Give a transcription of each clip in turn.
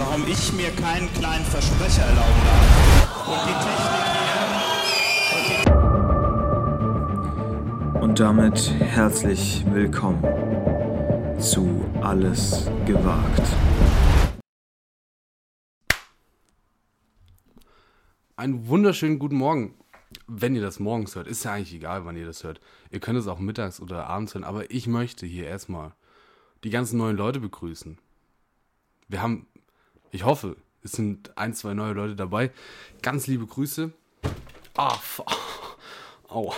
warum ich mir keinen kleinen Versprecher erlauben darf. Und die Technik hier. Und damit herzlich willkommen zu Alles gewagt. Einen wunderschönen guten Morgen. Wenn ihr das morgens hört, ist ja eigentlich egal, wann ihr das hört. Ihr könnt es auch mittags oder abends hören, aber ich möchte hier erstmal die ganzen neuen Leute begrüßen. Wir haben, ich hoffe, es sind ein, zwei neue Leute dabei. Ganz liebe Grüße. Ah, au.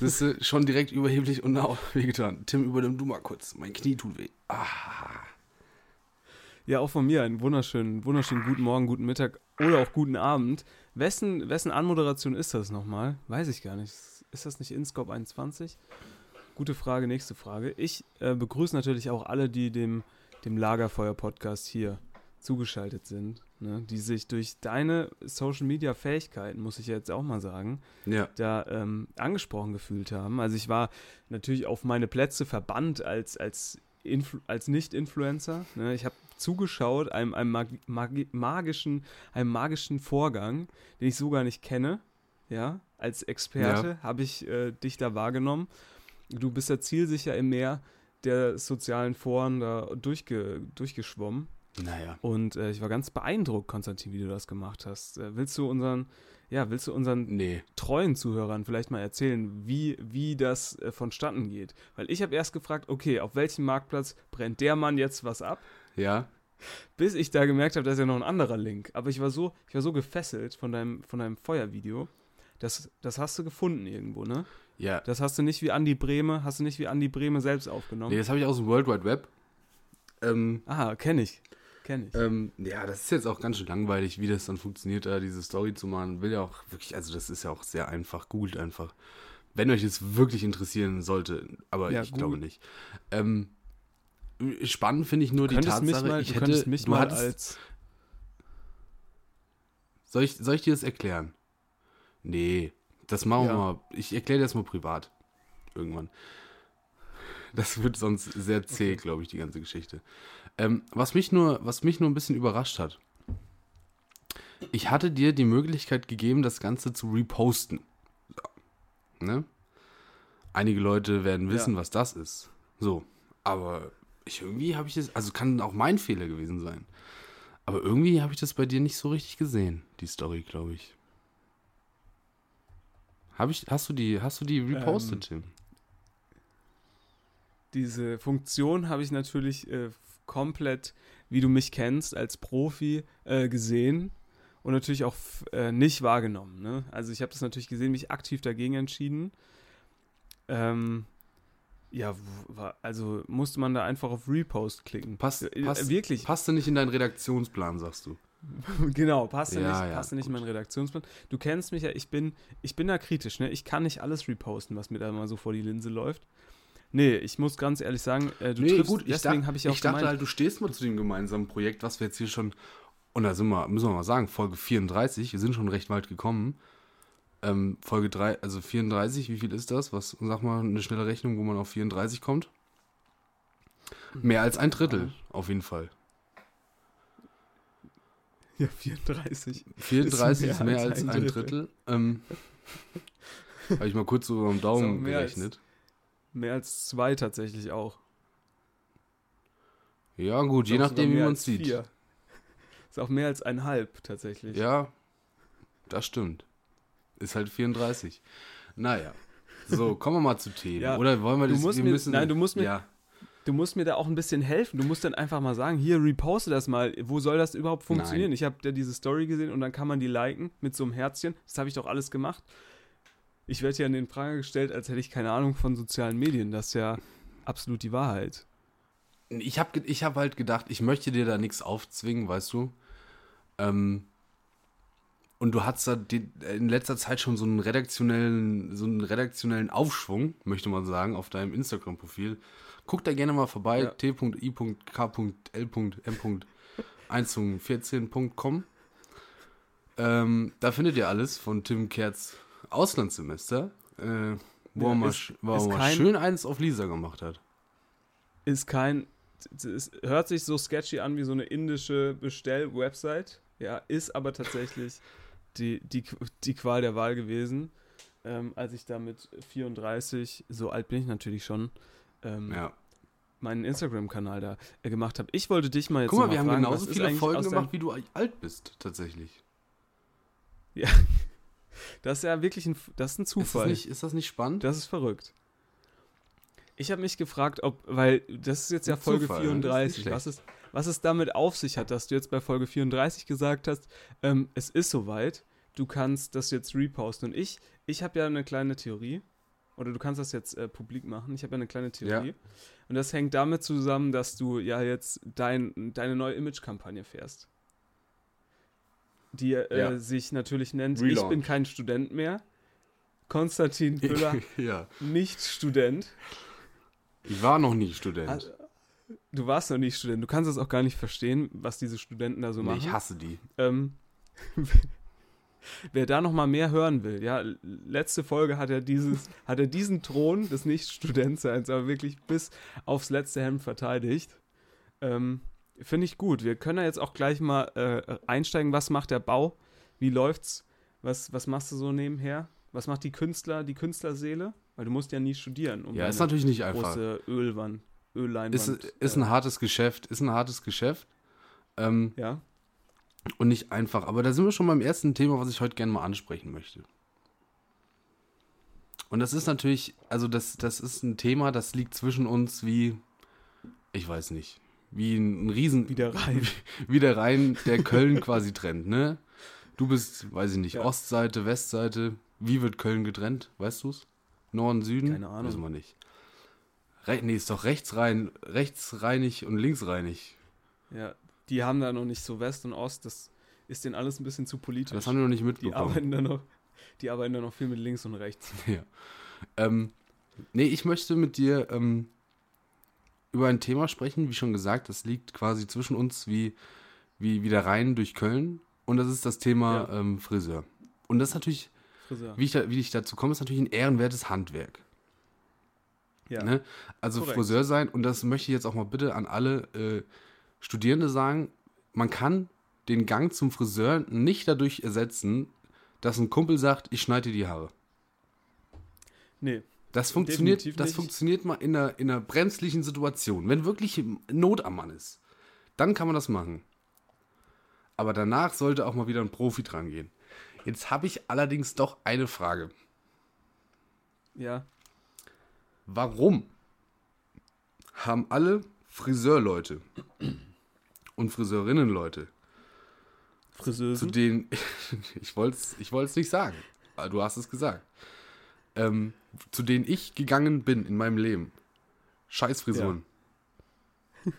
Das ist schon direkt überheblich und au, wehgetan. Tim, übernimm du mal kurz. Mein Knie tut weh. Ah. Ja, auch von mir einen wunderschönen, wunderschönen guten Morgen, guten Mittag oder auch guten Abend. Wessen, wessen Anmoderation ist das nochmal? Weiß ich gar nicht. Ist das nicht InScope 21? Gute Frage, nächste Frage. Ich äh, begrüße natürlich auch alle, die dem, dem Lagerfeuer-Podcast hier zugeschaltet sind, ne? die sich durch deine Social-Media-Fähigkeiten, muss ich jetzt auch mal sagen, Ja. da ähm, angesprochen gefühlt haben. Also ich war natürlich auf meine Plätze verbannt als, als, Influ als Nicht-Influencer. Ne? Ich habe zugeschaut einem, einem mag magi magischen, einem magischen Vorgang, den ich so gar nicht kenne. Ja, als Experte habe ich äh, dich da wahrgenommen. Du bist ja zielsicher im Meer der sozialen Foren da durchge durchgeschwommen. Naja. Und äh, ich war ganz beeindruckt, Konstantin, wie du das gemacht hast. Äh, willst du unseren, ja, willst du unseren Nee. treuen Zuhörern vielleicht mal erzählen, wie, wie das äh, vonstatten geht? Weil ich habe erst gefragt, okay, auf welchem Marktplatz brennt der Mann jetzt was ab? Ja. Bis ich da gemerkt habe, da ist ja noch ein anderer Link. Aber ich war so, ich war so gefesselt von deinem, von deinem Feuervideo. Das, das hast du gefunden irgendwo, ne? Ja. Das hast du nicht wie Andi Breme, hast du nicht wie Andi Breme selbst aufgenommen. Nee, das habe ich aus dem World Wide Web. Ähm, Aha, kenne ich. Kenne ich. ähm, ja, das ist jetzt auch ganz schön langweilig, wie das dann funktioniert, da diese Story zu machen. Will ja auch wirklich, also das ist ja auch sehr einfach. Googelt einfach. Wenn euch es wirklich interessieren sollte, aber Ja, ich Google. glaube nicht. Ähm, spannend finde ich nur du die Tatsache, mal, ich du hätte, mich du mal hattest, als soll ich, soll ich dir das erklären? Nee, das machen wir Ja. mal, ich erkläre dir das mal privat. Irgendwann. Das wird sonst sehr zäh, glaube ich, die ganze Geschichte. Ähm, was, mich nur, was mich nur ein bisschen überrascht hat. Ich hatte dir die Möglichkeit gegeben, das Ganze zu reposten. So. Ne? Einige Leute werden wissen, was das ist. So. Aber ich, irgendwie habe ich das, also kann auch mein Fehler gewesen sein. Aber irgendwie habe ich das bei dir nicht so richtig gesehen, die Story, glaube ich. Hab ich, hast du die, hast du die repostet, Ähm, Tim? diese Funktion habe ich natürlich äh, komplett, wie du mich kennst, als Profi äh, gesehen und natürlich auch äh, nicht wahrgenommen. Ne? Also ich habe das natürlich gesehen, mich aktiv dagegen entschieden. Ähm, ja, also musste man da einfach auf Repost klicken. Passt, passt, wirklich. Passte nicht in deinen Redaktionsplan, sagst du. genau, passte Ja, nicht, ja, passte nicht in meinen Redaktionsplan. Du kennst mich ja, ich bin, ich bin da kritisch, ne? Ich kann nicht alles reposten, was mir da mal so vor die Linse läuft. Nee, ich muss ganz ehrlich sagen, äh, du triffst, deswegen habe ich auch ich dachte gemeint, halt, du stehst mal zu dem gemeinsamen Projekt, was wir jetzt hier schon, und da sind wir, müssen wir mal sagen, Folge 34, wir sind schon recht weit gekommen. Ähm, Folge 3, also 34, wie viel ist das? Was, sag mal, eine schnelle Rechnung, wo man auf 34 kommt? Mehr als ein Drittel, auf jeden Fall. Ja, 34. 34 ist mehr, als, ein Drittel. Ähm, Habe ich mal kurz so am Ist Daumen mehr als- gerechnet. Mehr als zwei tatsächlich auch. Ja, gut, je nachdem, wie man es sieht. vier. Ist auch mehr als ein halb tatsächlich. Ja, das stimmt. Ist halt 34. Naja. So, kommen wir mal zu Themen. Ja, Oder wollen wir du das, musst wir mir- müssen, nein, du musst mir- Ja, Du musst mir da auch ein bisschen helfen. Du musst dann einfach mal sagen, hier, reposte das mal. Wo soll das überhaupt funktionieren? Nein. Ich habe da diese Story gesehen und dann kann man die liken mit so einem Herzchen. Das habe ich doch alles gemacht. Ich werde ja in den Frage gestellt, als hätte ich keine Ahnung von sozialen Medien. Das ist ja absolut die Wahrheit. ich habe ich hab halt gedacht, ich möchte dir da nichts aufzwingen, weißt du. Ähm, und du hattest da in letzter Zeit schon so einen redaktionellen, so einen redaktionellen Aufschwung, möchte man sagen, auf deinem Instagram-Profil. Guck da gerne mal vorbei, Ja. t.i.k.l.m.114.com. Ähm, da findet ihr alles von Tim Kerz Auslandssemester, äh, wo Ja, mal, ist- wo ist mal kein- schön eins auf Lisa gemacht hat. Ist kein es hört sich so sketchy an wie so eine indische Bestell-Website. Ja, ist aber tatsächlich die, die, die Qual der Wahl gewesen. Ähm, als ich da mit 34, so alt bin ich natürlich schon, ähm, Ja. meinen Instagram-Kanal da äh, gemacht habe. Ich wollte dich mal jetzt Guck mal, noch wir haben fragen, genauso was ist viele Folgen gemacht, wie du alt bist, tatsächlich. Das ist ja wirklich ein, das ist ein Ist das, Zufall. nicht, ist das nicht spannend? Das ist verrückt. Ich habe mich gefragt, ob, weil das ist jetzt ja Folge Zufall, ne? Das ist nicht 34, schlecht. was es, was es damit auf sich hat, dass du jetzt bei Folge 34 gesagt hast, ähm, es ist soweit, du kannst das jetzt reposten. Und ich, ich habe ja eine kleine Theorie, oder du kannst das jetzt äh, publik machen, ich habe ja eine kleine Theorie. Ja. Und das hängt damit zusammen, dass du ja jetzt dein, deine neue Image-Kampagne fährst. Die äh, Ja. sich natürlich nennt, ich Relaunch. bin kein Student mehr. Konstantin Püller ja. nicht Student. Ich war noch nie Student. Also, Du warst noch nicht Student. Du kannst es auch gar nicht verstehen, was diese Studenten da so nee, machen. ich hasse die. Ähm, wer da noch mal mehr hören will, ja, letzte Folge hat er dieses, hat er diesen Thron des Nicht-Studentseins aber wirklich bis aufs letzte Hemd verteidigt. Ähm, Finde ich gut. Wir können ja jetzt auch gleich mal äh, einsteigen. Was macht der Bau? Wie läuft's? Was, was machst du so nebenher? Was macht die Künstler, die Künstlerseele? Weil du musst ja nie studieren. Um Ja, ist natürlich nicht einfach. große Ölwand, Ölleinwand. Ist, ist ein äh, hartes Geschäft, ist ein hartes Geschäft. Ähm, ja. und nicht einfach. Aber da sind wir schon beim ersten Thema, was ich heute gerne mal ansprechen möchte. Und das ist natürlich, also das, das ist ein Thema, das liegt zwischen uns wie, ich weiß nicht, wie ein Riesen, Wieder rein. wie der Rhein, der Köln quasi trennt, ne? Du bist, weiß ich nicht, Ja. Ostseite, Westseite. Wie wird Köln getrennt? Weißt du's? Norden, Süden? Keine Ahnung. Wissen wir nicht. Re nee, ist doch rechtsrein, rechtsreinig und linksreinig. Ja, die haben da noch nicht so West und Ost, das ist denen alles ein bisschen zu politisch. Das haben wir noch nicht die mitbekommen. arbeiten da noch, die arbeiten da noch viel mit links und rechts. Ja. Ähm, nee, ich möchte mit dir ähm, über ein Thema sprechen, wie schon gesagt, das liegt quasi zwischen uns wie, wie, wie der Rhein durch Köln. Und das ist das Thema Ja. ähm, Friseur. Und das ist natürlich, Friseur. wie ich, da, wie ich dazu komme, ist natürlich ein ehrenwertes Handwerk. ja. Ne? Also Korrekt. Friseur sein, und das möchte ich jetzt auch mal bitte an alle äh, Studierende sagen, man kann den Gang zum Friseur nicht dadurch ersetzen, dass ein Kumpel sagt, ich schneide dir die Haare. Nee, Das funktioniert, Definitiv das nicht. funktioniert mal in einer, in einer brenzlichen Situation. Wenn wirklich Not am Mann ist, dann kann man das machen. Aber danach sollte auch mal wieder ein Profi dran gehen. Jetzt habe ich allerdings doch eine Frage. ja. Warum haben alle Friseurleute und Friseurinnenleute, zu Friseusen. denen ich wollte es ich wollt's nicht sagen, aber du hast es gesagt, ähm, zu denen ich gegangen bin in meinem Leben, Scheißfrisuren.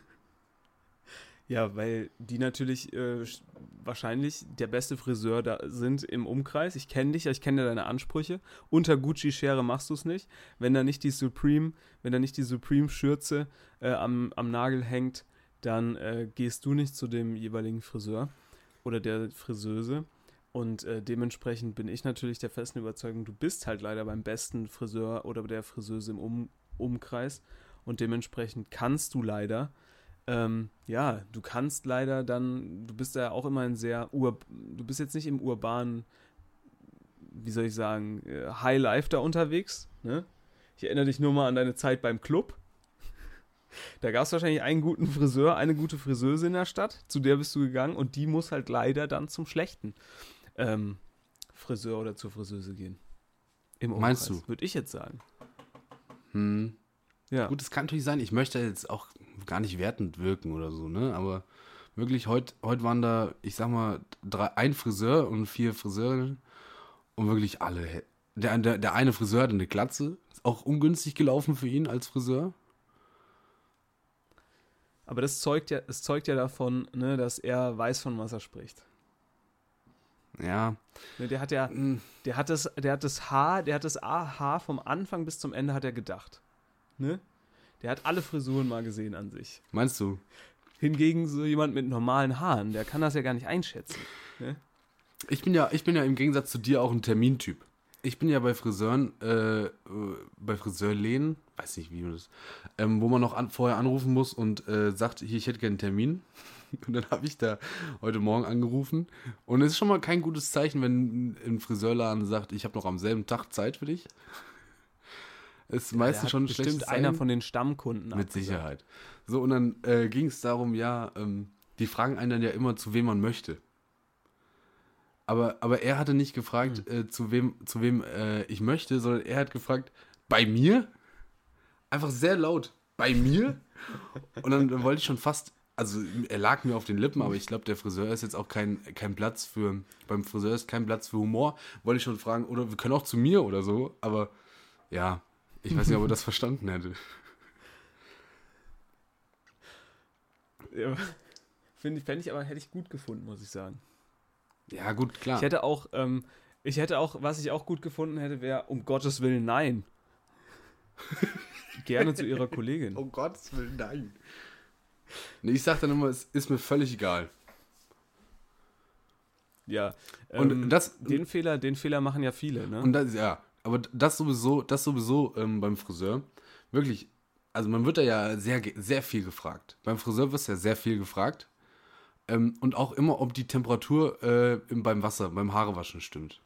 Ja, weil die natürlich äh, sch- wahrscheinlich der beste Friseur da sind im Umkreis. Ich kenne dich, ja, ich kenne ja deine Ansprüche. Unter Gucci-Schere machst du es nicht. Wenn da nicht die Supreme, wenn da nicht die Supreme-Schürze äh, am, am Nagel hängt, dann äh, gehst du nicht zu dem jeweiligen Friseur oder der Friseuse. Und äh, dementsprechend bin ich natürlich der festen Überzeugung, du bist halt leider beim besten Friseur oder der Friseuse im um Umkreis. Und dementsprechend kannst du leider ähm, ja, du kannst leider dann, du bist ja auch immer ein sehr, ur, du bist jetzt nicht im urbanen, wie soll ich sagen, äh, High Life da unterwegs. Ne? Ich erinnere dich nur mal an deine Zeit beim Club. Da gab es wahrscheinlich einen guten Friseur, eine gute Friseuse in der Stadt, zu der bist du gegangen und die muss halt leider dann zum schlechten ähm, Friseur oder zur Friseuse gehen. Im Meinst du? Würde ich jetzt sagen. Hm. Ja. Gut, es kann natürlich sein, ich möchte jetzt auch gar nicht wertend wirken oder so, ne? Aber wirklich, heute heut waren da, ich sag mal, drei, ein Friseur und vier Friseurinnen und wirklich alle. Der, der, der eine Friseur hatte eine Glatze, ist auch ungünstig gelaufen für ihn als Friseur. Aber das zeugt ja, es zeugt ja davon, ne, dass er weiß, von was er spricht. Ja, Ne, der hat ja, hm, der hat das, der hat das Haar, der hat das Haar vom Anfang bis zum Ende hat er gedacht. Ne? Der hat alle Frisuren mal gesehen an sich. meinst du? Hingegen so jemand mit normalen Haaren, der kann das ja gar nicht einschätzen. Ne? Ich bin ja, ich bin ja im Gegensatz zu dir auch ein Termintyp. ich bin ja bei Friseuren, äh, äh, bei Friseurläden, weiß nicht, wie das, ähm, wo man noch an, vorher anrufen muss und äh, sagt, hier, ich hätte gerne einen Termin. Und dann habe ich da heute Morgen angerufen. Und es ist schon mal kein gutes Zeichen, wenn ein Friseurladen sagt, ich habe noch am selben Tag Zeit für dich. Ist meistens Der schon ein hat schlechtes bestimmt einer Zeichen. von den Stammkunden. Mit abgesagt. Sicherheit. So, und dann äh, ging es darum, ja, ähm, die fragen einen dann ja immer, zu wem man möchte. Aber, aber er hatte nicht gefragt, Hm. äh, zu wem, zu wem äh, ich möchte, sondern er hat gefragt, bei mir? Einfach sehr laut, bei mir? Und dann, dann wollte ich schon fast, also er lag mir auf den Lippen, aber ich glaube, der Friseur ist jetzt auch kein, kein Platz für, beim Friseur ist kein Platz für Humor. Wollte ich schon fragen, oder wir können auch zu mir oder so, aber ja, ich weiß nicht, ob er das verstanden hätte. Ja, Finde ich, fände ich aber, hätte ich gut gefunden, muss ich sagen. Ja, gut, klar. Ich hätte auch, ähm, ich hätte auch, was ich auch gut gefunden hätte, wäre, um Gottes Willen, nein. Gerne zu ihrer Kollegin. Oh Gottes Willen, nein. Nee, ich sag dann immer, es ist mir völlig egal. Ja. Und ähm, das- den Fehler, den Fehler machen ja viele, ne? Und das, ja, aber das sowieso, das sowieso ähm, beim Friseur. Wirklich, also man wird da ja sehr, sehr viel gefragt. Beim Friseur wird ja sehr viel gefragt. Ähm, und auch immer, ob die Temperatur äh, im, beim Wasser, beim Haarewaschen stimmt.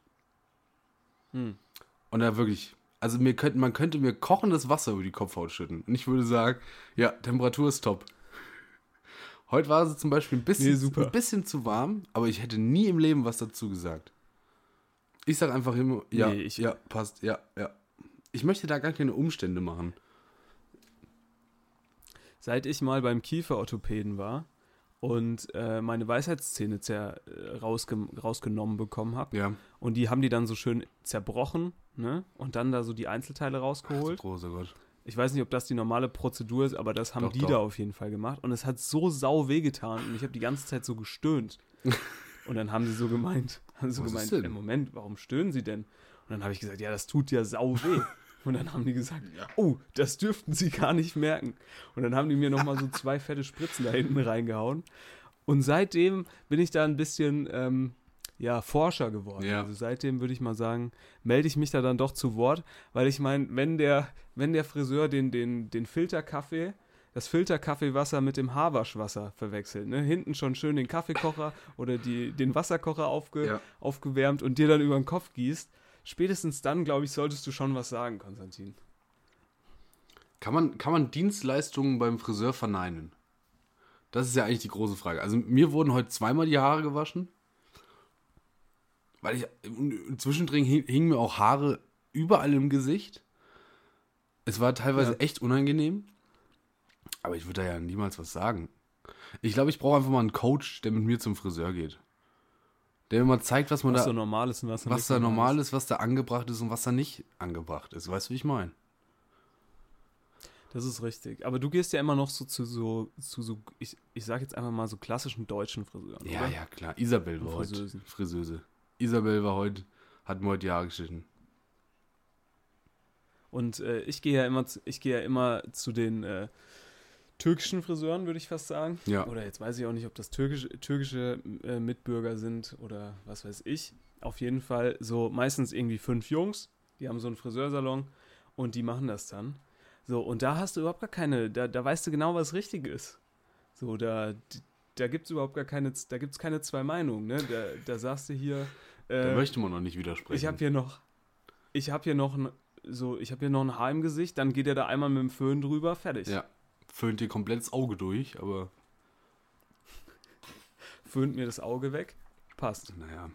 Hm. Und da wirklich, also mir könnt, man könnte mir kochendes Wasser über die Kopfhaut schütten. Und ich würde sagen, ja, Temperatur ist top. Heute war sie zum Beispiel ein bisschen, Nee, ein bisschen zu warm, aber ich hätte nie im Leben was dazu gesagt. Ich sag einfach immer, ja, Nee, ich- ja, passt, ja, ja. Ich möchte da gar keine Umstände machen. Seit ich mal beim Kieferorthopäden war und äh, meine Weisheitszähne zer, äh, rausge rausgenommen bekommen habe Ja. und die haben die dann so schön zerbrochen, ne? Und dann da so die Einzelteile Ach, rausgeholt. du großer Gott. Ich weiß nicht, ob das die normale Prozedur ist, aber das haben Doch, die doch. da auf jeden Fall gemacht. Und es hat so sau wehgetan und ich habe die ganze Zeit so gestöhnt. und dann haben sie so gemeint, haben sie so Was gemeint, im Moment, warum stöhnen sie denn? Und dann habe ich gesagt, ja, das tut ja sau weh. Und dann haben die gesagt, oh, das dürften sie gar nicht merken. Und dann haben die mir nochmal so zwei fette Spritzen da hinten reingehauen. Und seitdem bin ich da ein bisschen, ähm, ja, Forscher geworden. Ja. Also seitdem würde ich mal sagen, melde ich mich da dann doch zu Wort, weil ich meine, wenn der, wenn der Friseur den, den, den Filterkaffee, das Filterkaffeewasser mit dem Haarwaschwasser verwechselt, ne? hinten schon schön den Kaffeekocher oder die, den Wasserkocher aufge, Ja. aufgewärmt und dir dann über den Kopf gießt, spätestens dann, glaube ich, solltest du schon was sagen, Konstantin. Kann man, kann man Dienstleistungen beim Friseur verneinen? Das ist ja eigentlich die große Frage. Also mir wurden heute zweimal die Haare gewaschen. Weil ich, zwischendrin hing, hingen mir auch Haare überall im Gesicht. Es war teilweise Ja. echt unangenehm. Aber ich würde da ja niemals was sagen. Ich glaube, ich brauche einfach mal einen Coach, der mit mir zum Friseur geht. Der mir mal zeigt, was man Was da, da normal ist und was, was da normal ist, was da angebracht ist und was da nicht angebracht ist. Weißt du, wie ich meine? Das ist richtig. Aber du gehst ja immer noch so zu so, zu so ich, ich sag jetzt einfach mal so klassischen deutschen Friseuren. Ja, oder? ja, klar. Isabel war. Friseuse. Isabel war heute, hat mir heute die Haare geschnitten. Und äh, ich gehe ja immer, zu, ich gehe ja immer zu den äh, türkischen Friseuren, würde ich fast sagen. Ja. Oder jetzt weiß ich auch nicht, ob das türkische, türkische äh, Mitbürger sind oder was weiß ich. Auf jeden Fall so meistens irgendwie fünf Jungs, die haben so einen Friseursalon und die machen das dann. So, und da hast du überhaupt gar keine, da, da weißt du genau, was richtig ist. So, da, da gibt es überhaupt gar keine, da gibt es keine zwei Meinungen, ne? Da, da sagst du hier, Da äh, möchte man noch nicht widersprechen. ich habe hier noch, ich habe hier noch ein, so, ich habe hier noch ein Haar im Gesicht, dann geht er da einmal mit dem Föhn drüber, fertig. ja, föhnt dir komplett das Auge durch, aber Föhnt mir das Auge weg, passt. naja.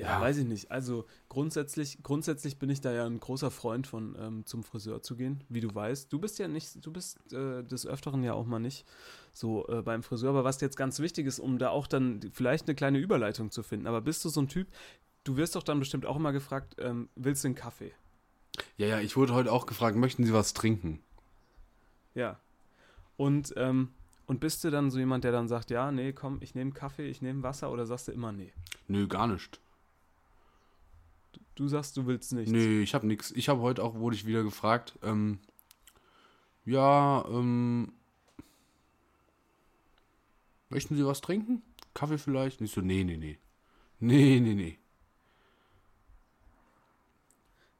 Ja, weiß ich nicht. Also grundsätzlich, grundsätzlich bin ich da ja ein großer Freund von, ähm, zum Friseur zu gehen, wie du weißt. Du bist ja nicht, du bist äh, des Öfteren ja auch mal nicht so äh, beim Friseur. Aber was jetzt ganz wichtig ist, um da auch dann vielleicht eine kleine Überleitung zu finden. Aber bist du so ein Typ, du wirst doch dann bestimmt auch immer gefragt, ähm, willst du einen Kaffee? Ja, ja, ich wurde heute auch gefragt, möchten Sie was trinken? Ja. Und, ähm, und bist du dann so jemand, der dann sagt, ja, nee, komm, ich nehme Kaffee, ich nehme Wasser oder sagst du immer nee? Nö, gar nicht. Du sagst, du willst nichts. Nö, ich habe nichts. Ich habe heute auch, wurde ich wieder gefragt, ähm, ja, ähm, möchten Sie was trinken? Kaffee vielleicht? Nicht so, nee, nee, nee. Nee, nee, nee.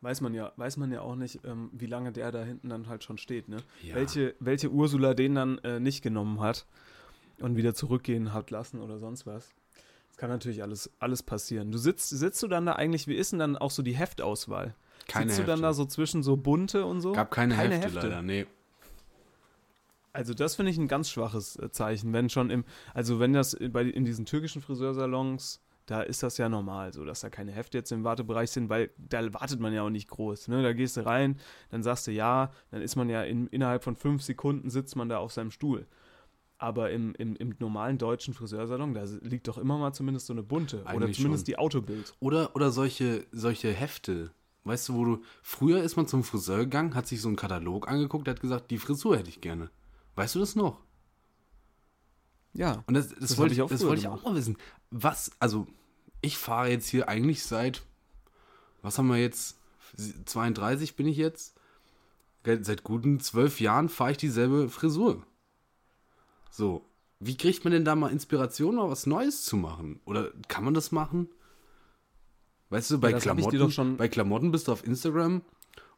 Weiß man ja, weiß man ja auch nicht, ähm, wie lange der da hinten dann halt schon steht, ne? Ja. Welche, welche Ursula den dann äh, nicht genommen hat und wieder zurückgehen hat lassen oder sonst was. Kann natürlich alles, alles passieren. Du sitzt, sitzt du dann da eigentlich, wie ist denn dann auch so die Heftauswahl? Keine sitzt du dann Hefte. da so zwischen so bunte und so? Gab keine, Hefte, leider, nee. Also das finde ich ein ganz schwaches äh, Zeichen, wenn schon im, also wenn das bei, in diesen türkischen Friseursalons, da ist das ja normal, so dass da keine Hefte jetzt im Wartebereich sind, weil da wartet man ja auch nicht groß. Ne? Da gehst du rein, dann sagst du ja, dann ist man ja in, innerhalb von fünf Sekunden sitzt man da auf seinem Stuhl. Aber im, im, im normalen deutschen Friseursalon, da liegt doch immer mal zumindest so eine bunte oder Eigentlich zumindest schon. die Autobild. Oder, oder solche, solche Hefte. Weißt du, wo du. Früher ist man zum Friseur gegangen, hat sich so einen Katalog angeguckt, hat gesagt, die Frisur hätte ich gerne. Weißt du das noch? Ja. Und das, das, Das wollte ich auch das wollte ich auch mal wissen. Was, also, ich fahre jetzt hier eigentlich seit, was haben wir jetzt? 32 bin ich jetzt. Seit guten zwölf Jahren fahre ich dieselbe Frisur. So, wie kriegt man denn da mal Inspiration, mal was Neues zu machen? Oder kann man das machen? Weißt du, bei, hab dir Klamotten, bei Klamotten bist du auf Instagram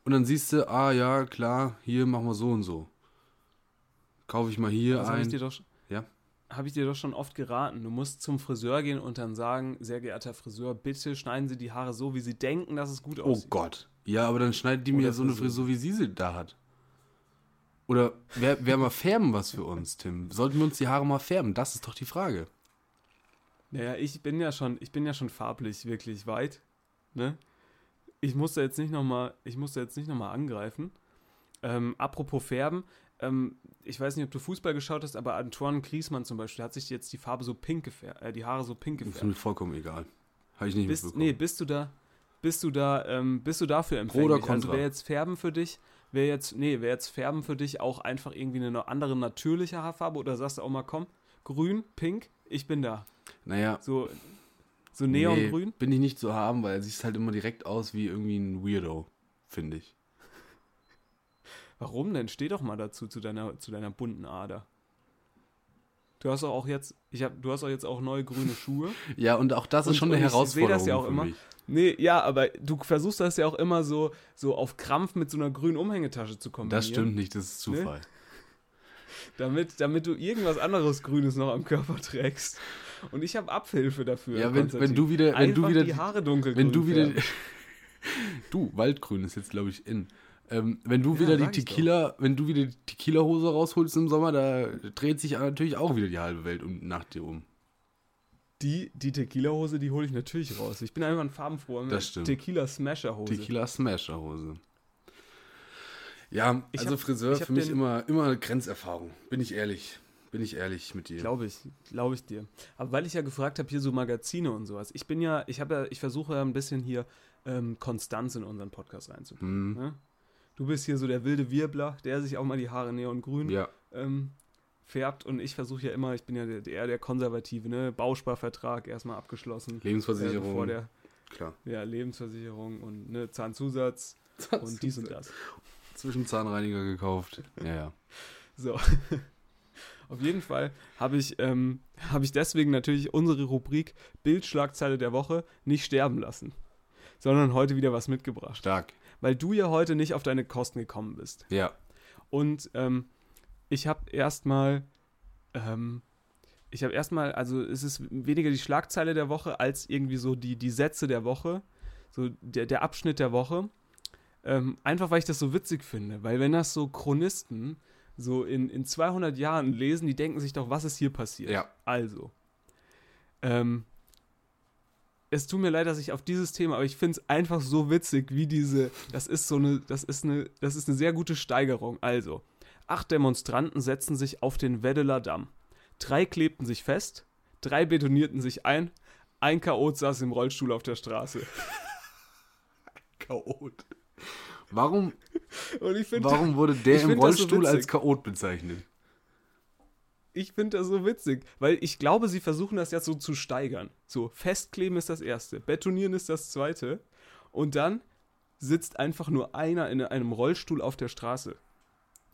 und dann siehst du, ah ja, klar, hier machen wir so und so. Kaufe ich mal hier Das habe ich, ein. dir doch Ja. hab ich dir doch schon oft geraten. Du musst zum Friseur gehen und dann sagen, sehr geehrter Friseur, bitte schneiden Sie die Haare so, wie Sie denken, dass es gut Oh aussieht. Gott. Ja, aber dann schneidet die mir Oder so eine. Frisur, wie sie sie da hat. Oder wäre wär mal färben was für uns, Tim? Sollten wir uns die Haare mal färben? Das ist doch die Frage. Naja, ich bin ja schon, ich bin ja schon farblich wirklich weit. Ne? Ich muss da jetzt nicht nochmal, ich muss da jetzt nicht noch mal angreifen. Ähm, apropos Färben, ähm, ich weiß nicht, ob du Fußball geschaut hast, aber Antoine Griezmann zum Beispiel hat sich jetzt die Farbe so pink gefärbt, äh, die Haare so pink Das ist gefärbt. mir vollkommen egal. Habe ich nicht Bist, mitbekommen. nee, bist du da, bist du da, ähm, bist du dafür empfänglich? oder Also contra? wäre jetzt Färben für dich, wäre jetzt, nee, wäre jetzt Färben für dich auch einfach irgendwie eine andere natürliche Haarfarbe oder sagst du auch mal, komm, grün, pink, ich bin da. naja, So, so nee, neongrün? bin ich nicht zu haben, weil er sieht halt immer direkt aus wie irgendwie ein Weirdo, finde ich. Warum denn? Steh doch mal dazu, zu deiner, zu deiner bunten Ader. Du hast auch jetzt, ich hab, du hast auch jetzt auch neue grüne Schuhe. Ja, und auch das Und- ist schon eine ich Herausforderung das ja auch immer. mich. Nee, ja, aber du versuchst das ja auch immer so, so auf Krampf mit so einer grünen Umhängetasche zu kombinieren. Das stimmt nicht, das ist Zufall. Damit, damit du irgendwas anderes Grünes noch am Körper trägst. Und ich habe Abhilfe dafür. Ja, wenn, wenn du wieder, wenn Einfach du wieder, die Haare dunkelgrün wenn du wieder, du Waldgrün ist jetzt glaube ich in. Ähm, wenn du Ja, wieder die doch. Tequila, wenn du wieder die Tequila-Hose rausholst im Sommer, da dreht sich natürlich auch wieder die halbe Welt um, nach dir um. Die, die Tequila-Hose, die hole ich natürlich raus. Ich bin einfach ein farbenfroher Mensch. Tequila-Smasher-Hose. Tequila Smasher Hose. Ja, Ich also hab- Friseur für mich immer, immer Grenzerfahrung. Bin ich ehrlich. Bin ich ehrlich mit dir. Glaube ich, glaube ich dir. Aber weil ich ja gefragt habe, hier so Magazine und sowas. Ich bin ja, ich habe ja, ich versuche ja ein bisschen hier ähm, Konstanz in unseren Podcast reinzubringen. Hm, Ne? Du bist hier so der wilde Wirbler, der sich auch mal die Haare neongrün ja, ähm, färbt und ich versuche ja immer, ich bin ja der, eher der Konservative, ne? Bausparvertrag erstmal abgeschlossen. Äh, Lebensversicherung. bevor der klar. ja, Lebensversicherung und ne, Zahnzusatz und dies und das. Zwischenzahnreiniger gekauft. Ja, ja. So. Auf jeden Fall habe ich, ähm, habe ich deswegen natürlich unsere Rubrik Bildschlagzeile der Woche nicht sterben lassen, sondern heute wieder was mitgebracht. Stark. Weil du ja heute nicht auf deine Kosten gekommen bist. Ja. Und ähm, ich habe erstmal, ähm, ich habe erstmal, also es ist weniger die Schlagzeile der Woche als irgendwie so die, die Sätze der Woche, so der, der Abschnitt der Woche. Ähm, einfach weil ich das so witzig finde, weil wenn das so Chronisten so in, in 200 Jahren lesen, die denken sich doch, was ist hier passiert? Ja. Also, ähm, es tut mir leid, dass ich auf dieses Thema, aber ich finde es einfach so witzig, wie diese, das ist so eine, das ist eine, das ist eine sehr gute Steigerung. Also, acht Demonstranten setzten sich auf den Weddeler Damm. Drei klebten sich fest, drei betonierten sich ein, ein Chaot saß im Rollstuhl auf der Straße. Chaot. Warum, Und ich finde warum wurde der ich im find das so Rollstuhl als. Chaot bezeichnet? Ich finde das so witzig, weil ich glaube, sie versuchen das jetzt so zu steigern. So, festkleben ist das erste, betonieren ist das zweite und dann sitzt einfach nur einer in einem Rollstuhl auf der Straße.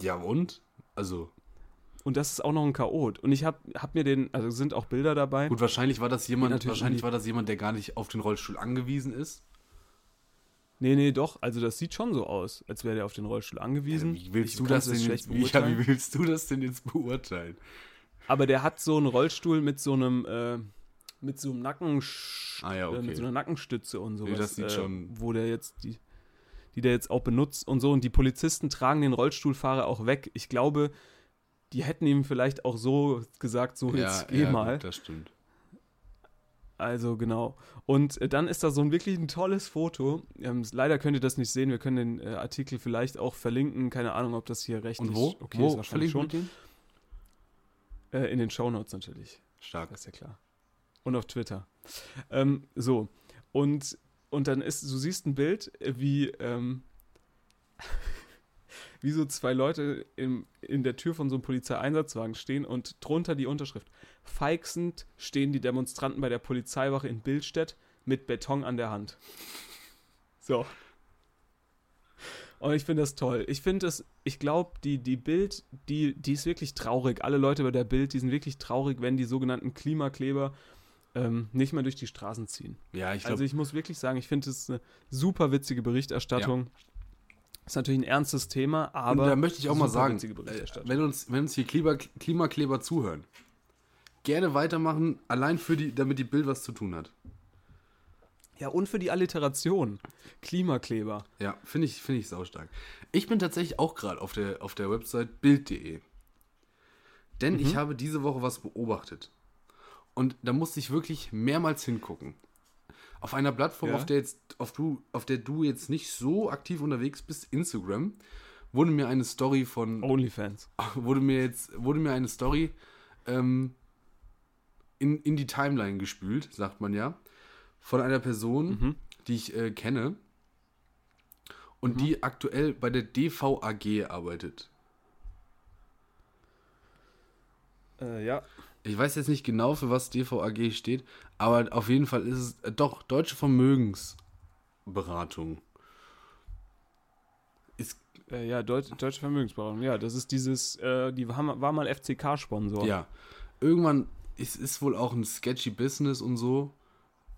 Ja, und? Also, Und das ist auch noch ein Chaot. Und ich habe hab mir den, also sind auch Bilder dabei. gut, wahrscheinlich war das jemand, wahrscheinlich war das jemand, der gar nicht auf den Rollstuhl angewiesen ist. Nee, nee, doch. Also das sieht schon so aus, als wäre der auf den Rollstuhl angewiesen. Wie willst, Ich du das denn jetzt, wie, ja, beurteilen. wie willst du das denn jetzt beurteilen? Aber der hat so einen Rollstuhl mit so einem, äh, mit so einem Nacken, Ah ja, äh, okay. mit so einer Nackenstütze und sowas. Nee, das sieht äh, schon- Wo der jetzt die, die der jetzt auch benutzt und so. Und die Polizisten tragen den Rollstuhlfahrer auch weg. Ich glaube, die hätten ihm vielleicht auch so gesagt, so jetzt geh ja, mal. gut, das stimmt. Also genau. Und äh, dann ist da so ein wirklich ein tolles Foto. Ähm, leider könnt ihr das nicht sehen. Wir können den äh, Artikel vielleicht auch verlinken. Keine Ahnung, ob das hier rechtlich Und wo? okay wo ist. Wahrscheinlich schon. denen? Äh, in den Shownotes natürlich. Stark. Das ist ja klar. Und auf Twitter. Ähm, so. Und, und dann ist, du siehst ein Bild, äh, wie, ähm, wie so zwei Leute im, in der Tür von so einem Polizeieinsatzwagen stehen und drunter die Unterschrift. Feixend stehen die Demonstranten bei der Polizeiwache in Billstedt mit Beton an der Hand. So. Und ich finde das toll. Ich finde es, ich glaube, die, die Bild, die, die ist wirklich traurig. Alle Leute bei der Bild, die sind wirklich traurig, wenn die sogenannten Klimakleber ähm, nicht mehr durch die Straßen ziehen. Ja, ich glaube, Also ich muss wirklich sagen, ich finde es eine super witzige Berichterstattung. Ist natürlich ein ernstes Thema, aber und da möchte ich auch mal sagen, äh, wenn uns, wenn uns hier Klima, Klimakleber zuhören, gerne weitermachen, allein für die, damit die Bild was zu tun hat. Ja, und für die Alliteration. Klimakleber. Ja, finde ich, finde ich saustark. Ich bin tatsächlich auch gerade auf der, auf der Website bild.de. Denn Mhm. ich habe diese Woche was beobachtet. Und da musste ich wirklich mehrmals hingucken. Auf einer Plattform, Ja. auf, der jetzt, auf, du, auf der du jetzt nicht so aktiv unterwegs bist, Instagram, wurde mir eine Story von, Onlyfans. wurde mir jetzt, wurde mir eine Story ähm, in, in die Timeline gespült, sagt man ja, von einer Person, Mhm. die ich äh, kenne und die aktuell bei der DVAG arbeitet. Äh, ja. Ich weiß jetzt nicht genau, für was DVAG steht, aber auf jeden Fall ist es äh, doch Deutsche Vermögensberatung. Ist, Äh, ja, Deut Deutsche Vermögensberatung. Ja, das ist dieses, äh, die haben, war mal FCK-Sponsor. ja, irgendwann ist, ist wohl auch ein sketchy Business und so.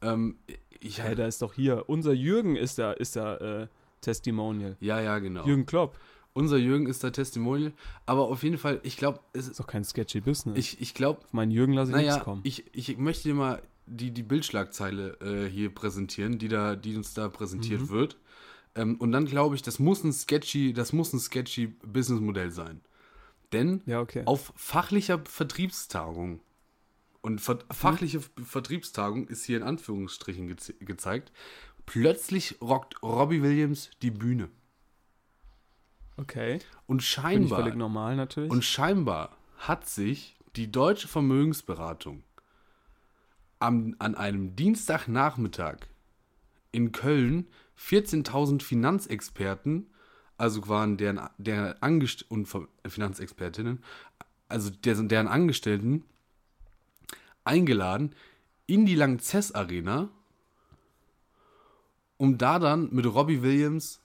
Ähm, ich, Hey, da ist doch hier, unser Jürgen ist da, ist da äh, Testimonial. ja, ja, genau. Jürgen Klopp. Unser Jürgen ist da Testimonial, aber auf jeden Fall, ich glaube, es Ist doch kein sketchy Business. ich, ich glaube, Auf meinen Jürgen lasse ich nichts naja, kommen. ich, ich möchte dir mal die, die Bildschlagzeile äh, hier präsentieren, die da, die uns da präsentiert Mhm. wird. Ähm, und dann glaube ich, das muss ein sketchy, das muss ein sketchy Businessmodell sein. Denn ja, okay. auf fachlicher Vertriebstagung und ver fachliche Vertriebstagung ist hier in Anführungsstrichen geze gezeigt, plötzlich rockt Robbie Williams die Bühne. Okay. Und scheinbar völlig normal natürlich. Und scheinbar hat sich die deutsche Vermögensberatung am, an einem Dienstagnachmittag in Köln 14.000 Finanzexperten, also waren deren, deren Angest und Finanzexpertinnen, also deren, deren Angestellten, eingeladen in die Langzess Arena, um da dann mit Robbie Williams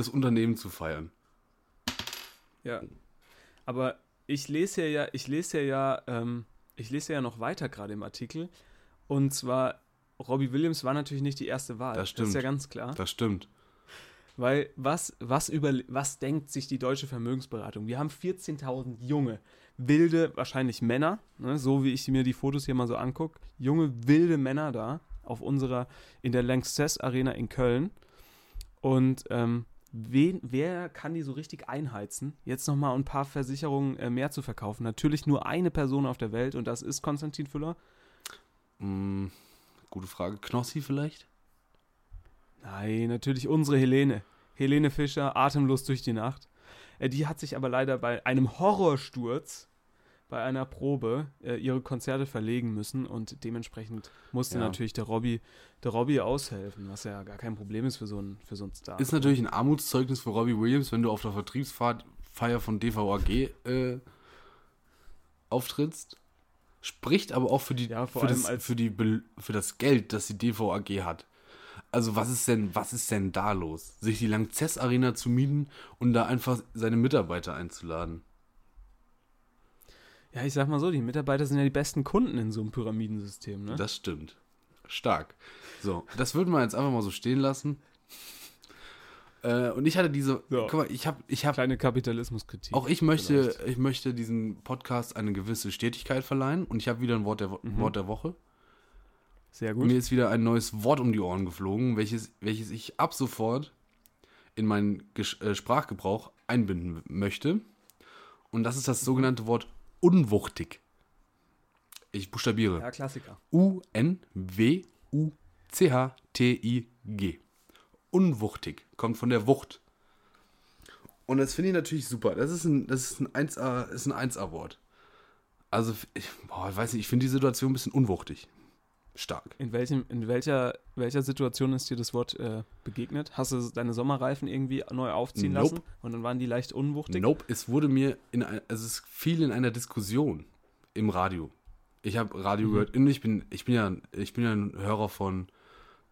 das Unternehmen zu feiern. Ja. Aber ich lese ja, ich lese ja, ähm, ich lese ja noch weiter gerade im Artikel. Und zwar, Robbie Williams war natürlich nicht die erste Wahl. Das Das ist ja stimmt. ganz klar. Das stimmt. Weil was, was, über, was denkt sich die deutsche Vermögensberatung? Wir haben 14.000 junge, wilde, wahrscheinlich Männer, ne, so wie ich mir die Fotos hier mal so angucke. Junge, wilde Männer da auf unserer, in der Lanxess Arena in Köln. Und ähm, wen, wer kann die so richtig einheizen, jetzt nochmal ein paar Versicherungen äh, mehr zu verkaufen? Natürlich nur eine Person auf der Welt und das ist Konstantin Füller. Mm, gute Frage. Knossi vielleicht? Nein, natürlich unsere Helene. Helene Fischer, atemlos durch die Nacht. Äh, die hat sich aber leider bei einem Horrorsturz, bei einer Probe, äh, ihre Konzerte verlegen müssen und dementsprechend musste Ja. natürlich der Robbie, der Robbie aushelfen, was ja gar kein Problem ist für so einen, für so einen Star. Ist natürlich ein Armutszeugnis für Robbie Williams, wenn du auf der Vertriebsfeier von DVAG äh, auftrittst. Spricht aber auch für, die, Ja, für, das, für, die, für das Geld, das die DVAG hat. Also was ist denn, was ist denn da los? Sich die Langzess Arena zu mieten und da einfach seine Mitarbeiter einzuladen. Ja, ich sag mal so, die Mitarbeiter sind ja die besten Kunden in so einem Pyramidensystem, ne? Das stimmt. Stark. So, das würden wir jetzt einfach mal so stehen lassen. Äh, und ich hatte diese, Ja. guck mal, ich habe, ich habe, Kleine Kapitalismuskritik. auch ich möchte, vielleicht. ich möchte diesem Podcast eine gewisse Stetigkeit verleihen und ich habe wieder ein Wort der, Wo- Mhm. Wort der Woche. Sehr Mir gut. ist wieder ein neues Wort um die Ohren geflogen, welches, welches ich ab sofort in meinen Gesch äh, Sprachgebrauch einbinden möchte. Und das ist das sogenannte Wort unwuchtig. Ich buchstabiere. Ja, Klassiker. U-N-W-U-C-H-T-I-G. Unwuchtig. Kommt von der Wucht. Und das finde ich natürlich super. Das ist ein, das ist ein 1A, ist ein 1A-Wort. Also, ich, boah, ich weiß nicht, ich finde die Situation ein bisschen unwuchtig. Stark. In, welchem, in welcher, welcher Situation ist dir das Wort äh, begegnet? Hast du deine Sommerreifen irgendwie neu aufziehen Nope. lassen und dann waren die leicht unwuchtig? Nope, es wurde mir in ein, also es fiel in einer Diskussion im Radio. Ich habe Radio Mhm. gehört und ich bin ich bin ja ich bin ja ein Hörer von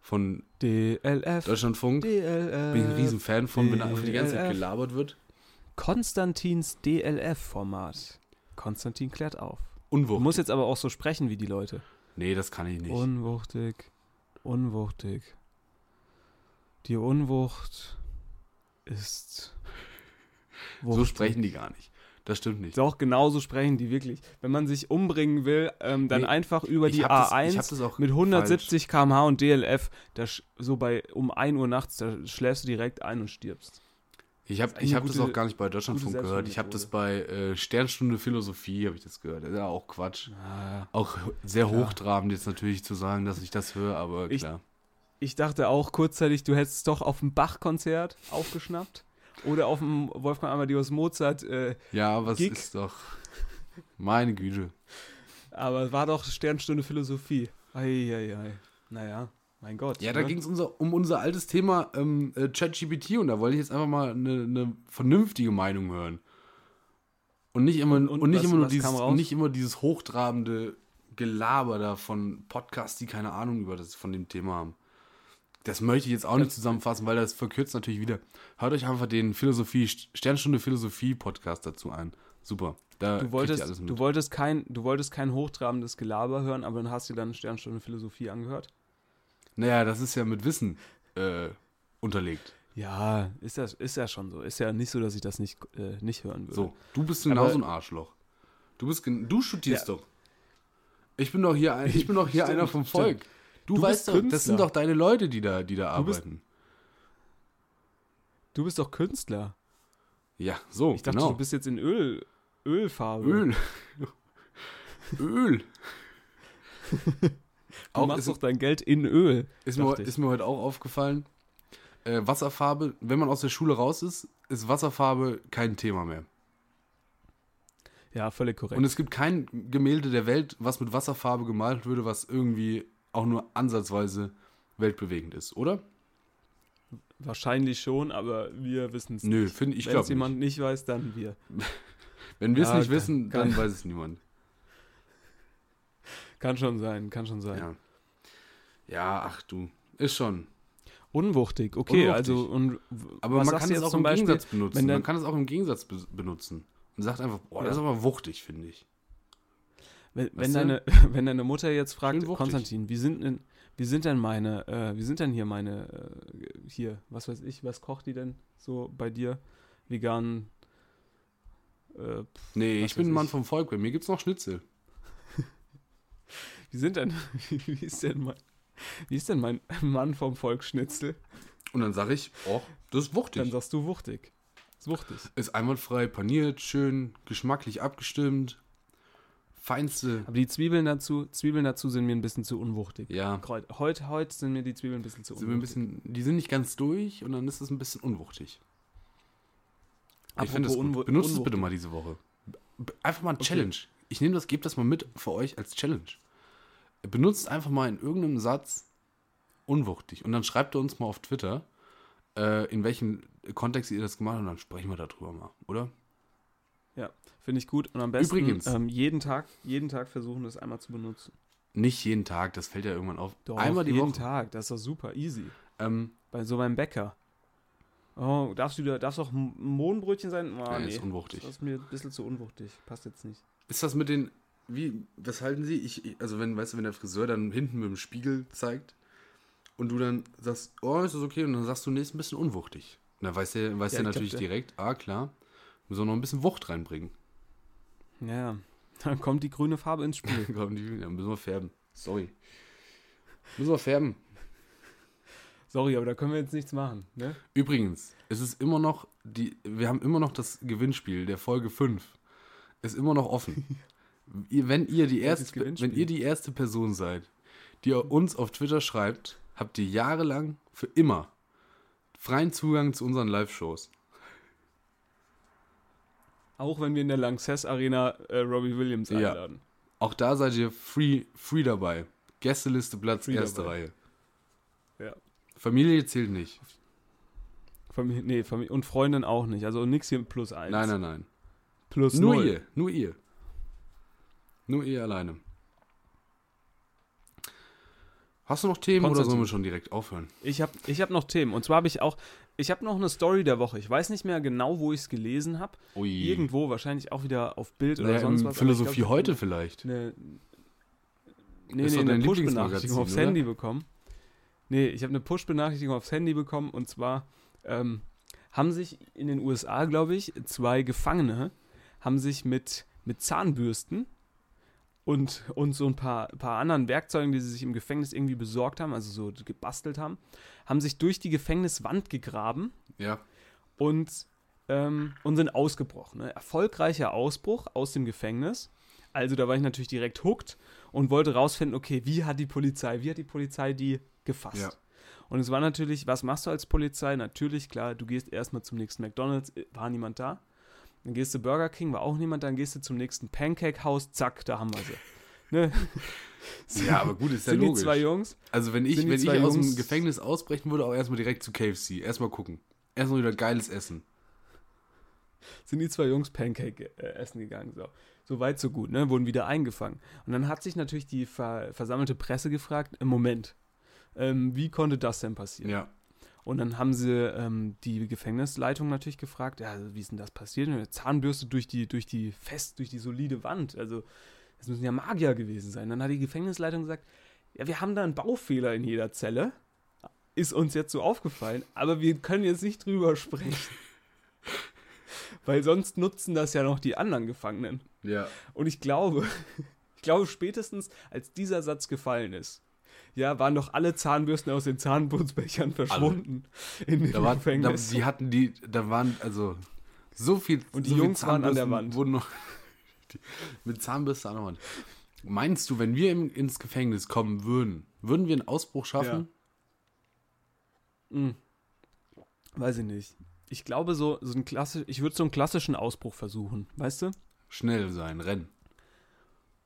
von DLF. Deutschlandfunk. DLF. Bin ich ein riesen Fan von, wenn einfach die ganze Zeit gelabert wird. Konstantins DLF-Format. Konstantin klärt auf. Du Unwuchtig. musst jetzt aber auch so sprechen wie die Leute. Nee, das kann ich nicht. Unwuchtig. Unwuchtig. Die Unwucht ist. so wuchtig. sprechen die gar nicht. Das stimmt nicht. Doch, genauso sprechen die wirklich. Wenn man sich umbringen will, ähm, dann Nee, einfach über die hab das- A1 ich hab das mit 170 km/h und DLF, da sch- so bei um 1 Uhr nachts, da schläfst du direkt ein und stirbst. Ich habe ich hab das auch gar nicht bei Deutschlandfunk gehört. Ich habe das bei äh, Sternstunde Philosophie habe ich das gehört. Das ist ja auch Quatsch. Ah, Auch sehr hochtrabend jetzt natürlich zu sagen, dass ich das höre, aber Ich- klar. Ich dachte auch kurzzeitig, du hättest es doch auf dem Bach-Konzert aufgeschnappt. Oder auf dem Wolfgang Amadeus Mozart, äh, Ja, es Gig. ist doch meine Güte. aber es war doch Sternstunde Philosophie. Eieiei. Naja, mein Gott. Ja, da ne? ging es unser, um unser altes Thema ähm, äh, ChatGPT und da wollte ich jetzt einfach mal eine, eine vernünftige Meinung hören. Und nicht immer, und, Und- und nicht was- immer nur dieses, nicht immer dieses hochtrabende Gelaber da von Podcasts, die keine Ahnung über das von dem Thema haben. Das möchte ich jetzt auch nicht zusammenfassen, weil das verkürzt natürlich wieder. Hört euch einfach den Philosophie, Sternstunde Philosophie Podcast dazu ein. Super. Da Du wolltest, alles mit. du, wolltest kein, du wolltest kein hochtrabendes Gelaber hören, aber dann hast du dann Sternstunde Philosophie angehört? Naja, das ist ja mit Wissen äh, unterlegt. Ja, ist ja, ist ja schon so. Ist ja nicht so, dass ich das nicht, äh, nicht hören würde. So, du bist genauso ein Arschloch. Du bist du studierst Ja. doch. Ich bin doch hier ein, ich bin doch hier Stimmt, einer vom stimmt. Volk. Du, Du weißt bist doch, das Künstler. sind doch deine Leute, die da, die da Du bist- arbeiten. Du bist doch Künstler. Ja, so, Ich dachte, genau. du bist jetzt in Öl, Ölfarbe. Öl. Öl. Du auch machst doch dein Geld in Öl. ist, mir, ist mir heute auch aufgefallen. Äh, Wasserfarbe, wenn man aus der Schule raus ist, ist Wasserfarbe kein Thema mehr. Ja, völlig korrekt. Und es gibt kein Gemälde der Welt, was mit Wasserfarbe gemalt würde, was irgendwie auch nur ansatzweise weltbewegend ist, oder? Wahrscheinlich schon, aber wir wissen es Nö, nicht. finde ich Wenn glaube es nicht. jemand nicht weiß, dann wir. Wenn wir es Ja, nicht wissen, dann weiß es niemand. Kann schon sein, kann schon sein. Ja. ja, ach du, ist schon. Unwuchtig, okay, Unwuchtig. also und Aber man kann es auch zum im Beispiel, Gegensatz benutzen. Man kann es auch im Gegensatz be benutzen. Und sagt einfach, boah, das ist aber wuchtig, finde ich. wenn, wenn deine wenn deine Mutter jetzt fragt. Konstantin, wie sind denn wie sind denn meine äh, wie sind denn hier meine äh, hier, was weiß ich, was kocht die denn so bei dir vegan äh, Nee, Was ich bin ein Mann ich. vom Volk. Bei mir gibt es noch Schnitzel. Wie sind denn wie ist denn mein wie ist denn mein Mann vom Volk Schnitzel? Und dann sage ich, oh, das ist wuchtig. Dann sagst du wuchtig. Ist wuchtig. ist einwandfrei paniert, schön geschmacklich abgestimmt. Feinste. Aber die Zwiebeln dazu, Zwiebeln dazu sind mir ein bisschen zu unwuchtig. Ja, Heute, heute, sind mir die Zwiebeln ein bisschen zu sind unwuchtig. bisschen, die sind nicht ganz durch und dann ist es ein bisschen unwuchtig. ich finde das gut. Benutzt es bitte mal diese Woche. Einfach mal ein Okay. Challenge. Ich nehme das, gebe das mal mit für euch als Challenge. Benutzt einfach mal in irgendeinem Satz unwuchtig und dann schreibt ihr uns mal auf Twitter, äh, in welchem Kontext ihr das gemacht habt und dann sprechen wir darüber mal, oder? Finde ich gut. Und am besten Übrigens. Ähm, jeden Tag, jeden Tag versuchen, das einmal zu benutzen. Nicht jeden Tag, das fällt ja irgendwann auf. Doch, Einmal die jeden Woche. Tag. Das ist doch super easy. Ähm, Bei so beim Bäcker. Oh, darfst du da, darfst auch ein Mohnbrötchen sein? Oh, Nee, nee, ist unwuchtig. Das ist mir ein bisschen zu unwuchtig. Passt jetzt nicht. Ist das mit den, wie, was halten Sie? Ich, also wenn, weißt du, wenn der Friseur dann hinten mit dem Spiegel zeigt und du dann sagst, oh, ist das okay? Und dann sagst du, nee, ist ein bisschen unwuchtig. Da weiß der, weiß Ja, der glaub, natürlich der- direkt, ah klar, müssen wir noch ein bisschen Wucht reinbringen. Ja, dann kommt die grüne Farbe ins Spiel. Ja, müssen wir färben. Sorry. Müssen wir färben. Sorry, aber da können wir jetzt nichts machen. Ne? Übrigens, es ist immer noch, die, wir haben immer noch das Gewinnspiel der Folge 5. Ist immer noch offen. wenn, ihr die erste, wenn ihr die erste Person seid, die uns auf Twitter schreibt, habt ihr jahrelang für immer freien Zugang zu unseren Live-Shows. Auch wenn wir in der Lanxess Arena äh, Robbie Williams Ja. einladen. Auch da seid ihr free, free dabei. Gästeliste Platz, Free erste dabei. Reihe. Ja. Familie zählt nicht. Familie, nee, Familie, und Freundin auch nicht. Also nichts hier plus eins. Nein, nein, nein. Plus Nur null. ihr, nur ihr. Nur ihr alleine. Hast du noch Themen oder sollen wir schon direkt aufhören? Ich habe ich hab noch Themen. Und zwar habe ich auch, ich habe noch eine Story der Woche. Ich weiß nicht mehr genau, wo ich es gelesen habe. Irgendwo, wahrscheinlich auch wieder auf Bild oder Naja, sonst im was. Philosophie glaub, heute vielleicht. Eine, nee, Ist nee, eine Push-Benachrichtigung aufs oder? Handy bekommen. Nee, ich habe eine Push-Benachrichtigung aufs Handy bekommen und zwar ähm, haben sich in den USA, glaube ich, zwei Gefangene haben sich mit, mit Zahnbürsten und, und so ein paar, paar anderen Werkzeugen, die sie sich im Gefängnis irgendwie besorgt haben, also so gebastelt haben, haben sich durch die Gefängniswand gegraben Ja. und, ähm, und sind ausgebrochen. Ne? Erfolgreicher Ausbruch aus dem Gefängnis. Also da war ich natürlich direkt hooked und wollte rausfinden, okay, wie hat die Polizei, wie hat die Polizei die gefasst? Ja. Und es war natürlich, was machst du als Polizei? Natürlich, klar, du gehst erstmal zum nächsten McDonalds, äh, war niemand da. Dann gehst du Burger King, war auch niemand da. Dann gehst du zum nächsten Pancake-Haus, zack, da haben wir sie. Ne? Ja, aber gut, ist ja Sind die logisch. zwei Jungs? Also wenn ich, wenn ich aus dem Gefängnis ausbrechen würde, auch erstmal direkt zu KFC. Erstmal gucken. Erstmal wieder geiles Essen. sind die zwei Jungs Pancake äh, essen gegangen. So. so weit, so gut, ne? Wurden wieder eingefangen. Und dann hat sich natürlich die ver versammelte Presse gefragt, im Moment, ähm, wie konnte das denn passieren? Ja. Und dann haben sie ähm, die Gefängnisleitung natürlich gefragt, ja, also wie ist denn das passiert? Eine Zahnbürste durch die, durch die fest, durch die solide Wand. Also das müssen ja Magier gewesen sein. Dann hat die Gefängnisleitung gesagt, ja, wir haben da einen Baufehler in jeder Zelle. Ist uns jetzt so aufgefallen, aber wir können jetzt nicht drüber sprechen. Weil sonst nutzen das ja noch die anderen Gefangenen. Ja. Und ich glaube, ich glaube spätestens, als dieser Satz gefallen ist, ja, waren doch alle Zahnbürsten aus den Zahnputzbechern verschwunden in dem Da war, da, Gefängnis. die hatten die, da waren also so viel. Und die so Jungs waren an der Wand. Wurden noch, die, mit Zahnbürste an der Wand. Meinst du, wenn wir im, ins Gefängnis kommen würden, würden wir einen Ausbruch schaffen? Hm. Weiß ich nicht. Ich glaube, so, so ein klassisch, ich würde so einen klassischen Ausbruch versuchen, weißt du? Schnell sein, rennen.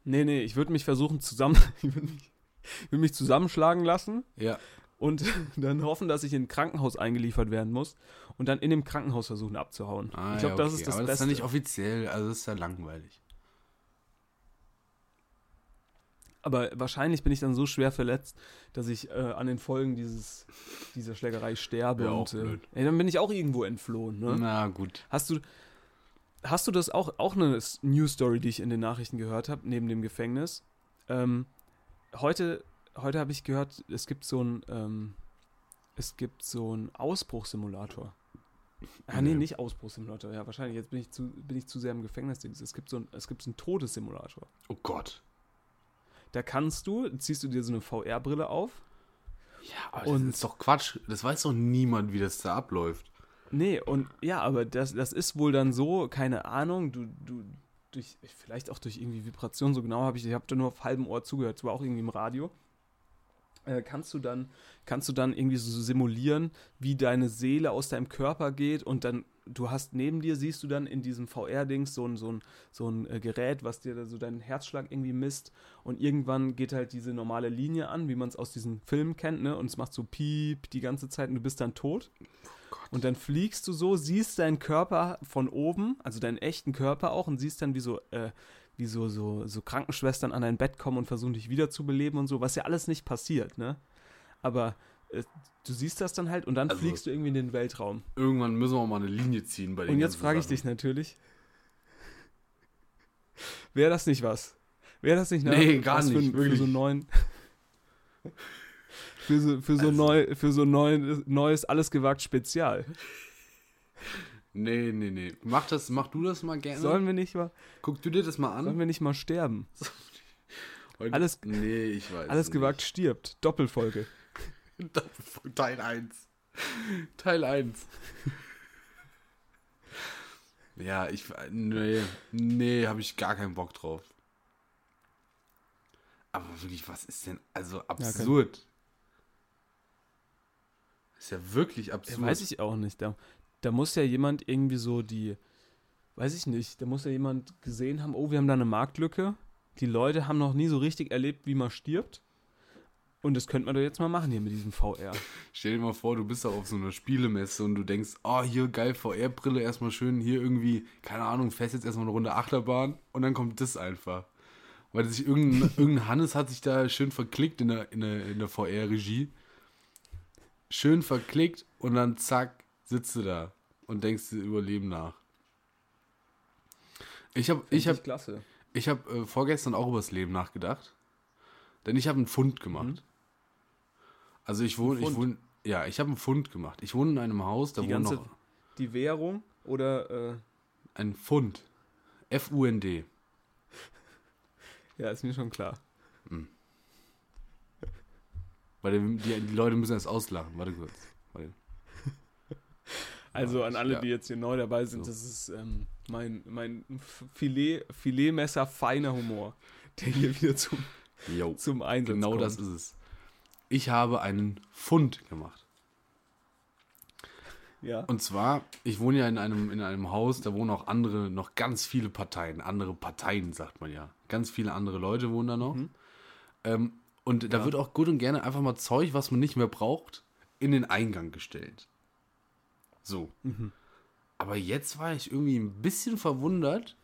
Nee, nee, ich würde mich versuchen zusammen, ich würde mich, würd mich zusammenschlagen lassen Ja. und dann hoffen, dass ich in ein Krankenhaus eingeliefert werden muss und dann in dem Krankenhaus versuchen abzuhauen. Ah, ich glaube, ja, das okay. ist das Aber das ist Beste. ja nicht offiziell, also das ist ja langweilig. Aber wahrscheinlich bin ich dann so schwer verletzt, dass ich äh, an den Folgen dieses, dieser Schlägerei sterbe. Wär und, äh, ey, dann bin ich auch irgendwo entflohen. Ne? Na gut. Hast du, hast du das auch, auch eine News Story, die ich in den Nachrichten gehört habe, neben dem Gefängnis? Ähm, heute heute habe ich gehört, es gibt so ein, ähm, es gibt so einen Ausbruchssimulator. Ah, nee, nicht Ausbruchssimulator. Ja, wahrscheinlich. Jetzt bin ich zu, bin ich zu sehr im Gefängnis. Es gibt so ein, es gibt so einen Todessimulator. Oh Gott. Da kannst du, ziehst du dir so eine VR-Brille auf. Ja, aber Und- das ist doch Quatsch. Das weiß doch niemand, wie das da abläuft. Nee, und ja, aber das, das ist wohl dann so, keine Ahnung, du, du, durch, vielleicht auch durch irgendwie Vibration, so genau habe ich, ich habe da nur auf halbem Ohr zugehört, zwar auch irgendwie im Radio. Äh, kannst du dann, kannst du dann irgendwie so simulieren, wie deine Seele aus deinem Körper geht und dann, du hast neben dir, siehst du dann in diesem VR-Dings so ein, so ein, so ein äh, Gerät, was dir so deinen Herzschlag irgendwie misst und irgendwann geht halt diese normale Linie an, wie man es aus diesen Filmen kennt, ne, und es macht so piep die ganze Zeit und du bist dann tot. Und dann fliegst du so, siehst deinen Körper von oben, also deinen echten Körper auch, und siehst dann, wie so, äh, wie so, so, so Krankenschwestern an dein Bett kommen und versuchen, dich wiederzubeleben und so, was ja alles nicht passiert, ne? Aber äh, du siehst das dann halt und dann Also- fliegst du irgendwie in den Weltraum. Irgendwann müssen wir mal eine Linie ziehen bei den Und jetzt frage ich dich natürlich, wäre das nicht was? Wäre das nicht Nee, gar was nicht, für, für wirklich. so einen neuen für so, für so Also- neu für so neu, neues alles gewagt Spezial. Nee, nee, nee. Mach das, mach du das mal gerne. Sollen wir nicht mal, Guck du dir das mal sollen an. wir nicht mal sterben? Heute- alles- Nee, ich weiß. Alles nicht. gewagt stirbt. Doppelfolge. Teil 1. Teil 1. Ja, ich. Nee, nee, habe ich gar keinen Bock drauf. Aber wirklich, was ist denn. Also absurd. Ist ja wirklich Ja, absurd. weiß ich auch nicht. Da, da muss ja jemand irgendwie so die, weiß ich nicht, da muss ja jemand gesehen haben, oh, wir haben da eine Marktlücke. Die Leute haben noch nie so richtig erlebt, wie man stirbt. Und das könnte man doch jetzt mal machen hier mit diesem VR. Stell dir mal vor, du bist da auf so einer Spielemesse und du denkst, oh, hier geil, VR-Brille, erstmal schön, hier irgendwie, keine Ahnung, fährst jetzt erstmal eine Runde Achterbahn und dann kommt das einfach. Weil sich irgendein, irgendein Hannes hat sich da schön verklickt in der, in der, in der VR-Regie. Schön verklickt und dann zack, sitzt du da und denkst dir über Leben nach. Ich habe ich hab, klasse. ich hab, äh, vorgestern auch über das Leben nachgedacht. Denn ich habe einen Fund gemacht. Also ich wohne, ich wohne, ja, ich habe einen Fund gemacht. Ich wohne in einem Haus, da Die ganze- noch Die Währung oder, äh, ein Fund. F-U-N-D. ja, ist mir schon klar. Weil die, die, Leute müssen das auslachen. Warte kurz. Warte. Also an alle, die jetzt hier neu dabei sind, So. das ist ähm, mein, mein Filet, Filetmesser feiner Humor, der hier wieder zum, Jo, zum Einsatz genau kommt. das ist es. Ich habe einen Fund gemacht. Ja. Und zwar, ich wohne ja in einem, in einem Haus, da wohnen auch andere, noch ganz viele Parteien. Andere Parteien, sagt man ja. Ganz viele andere Leute wohnen da noch. Ähm, und da Ja. wird auch gut und gerne einfach mal Zeug, was man nicht mehr braucht, in den Eingang gestellt. So. Aber jetzt war ich irgendwie ein bisschen verwundert,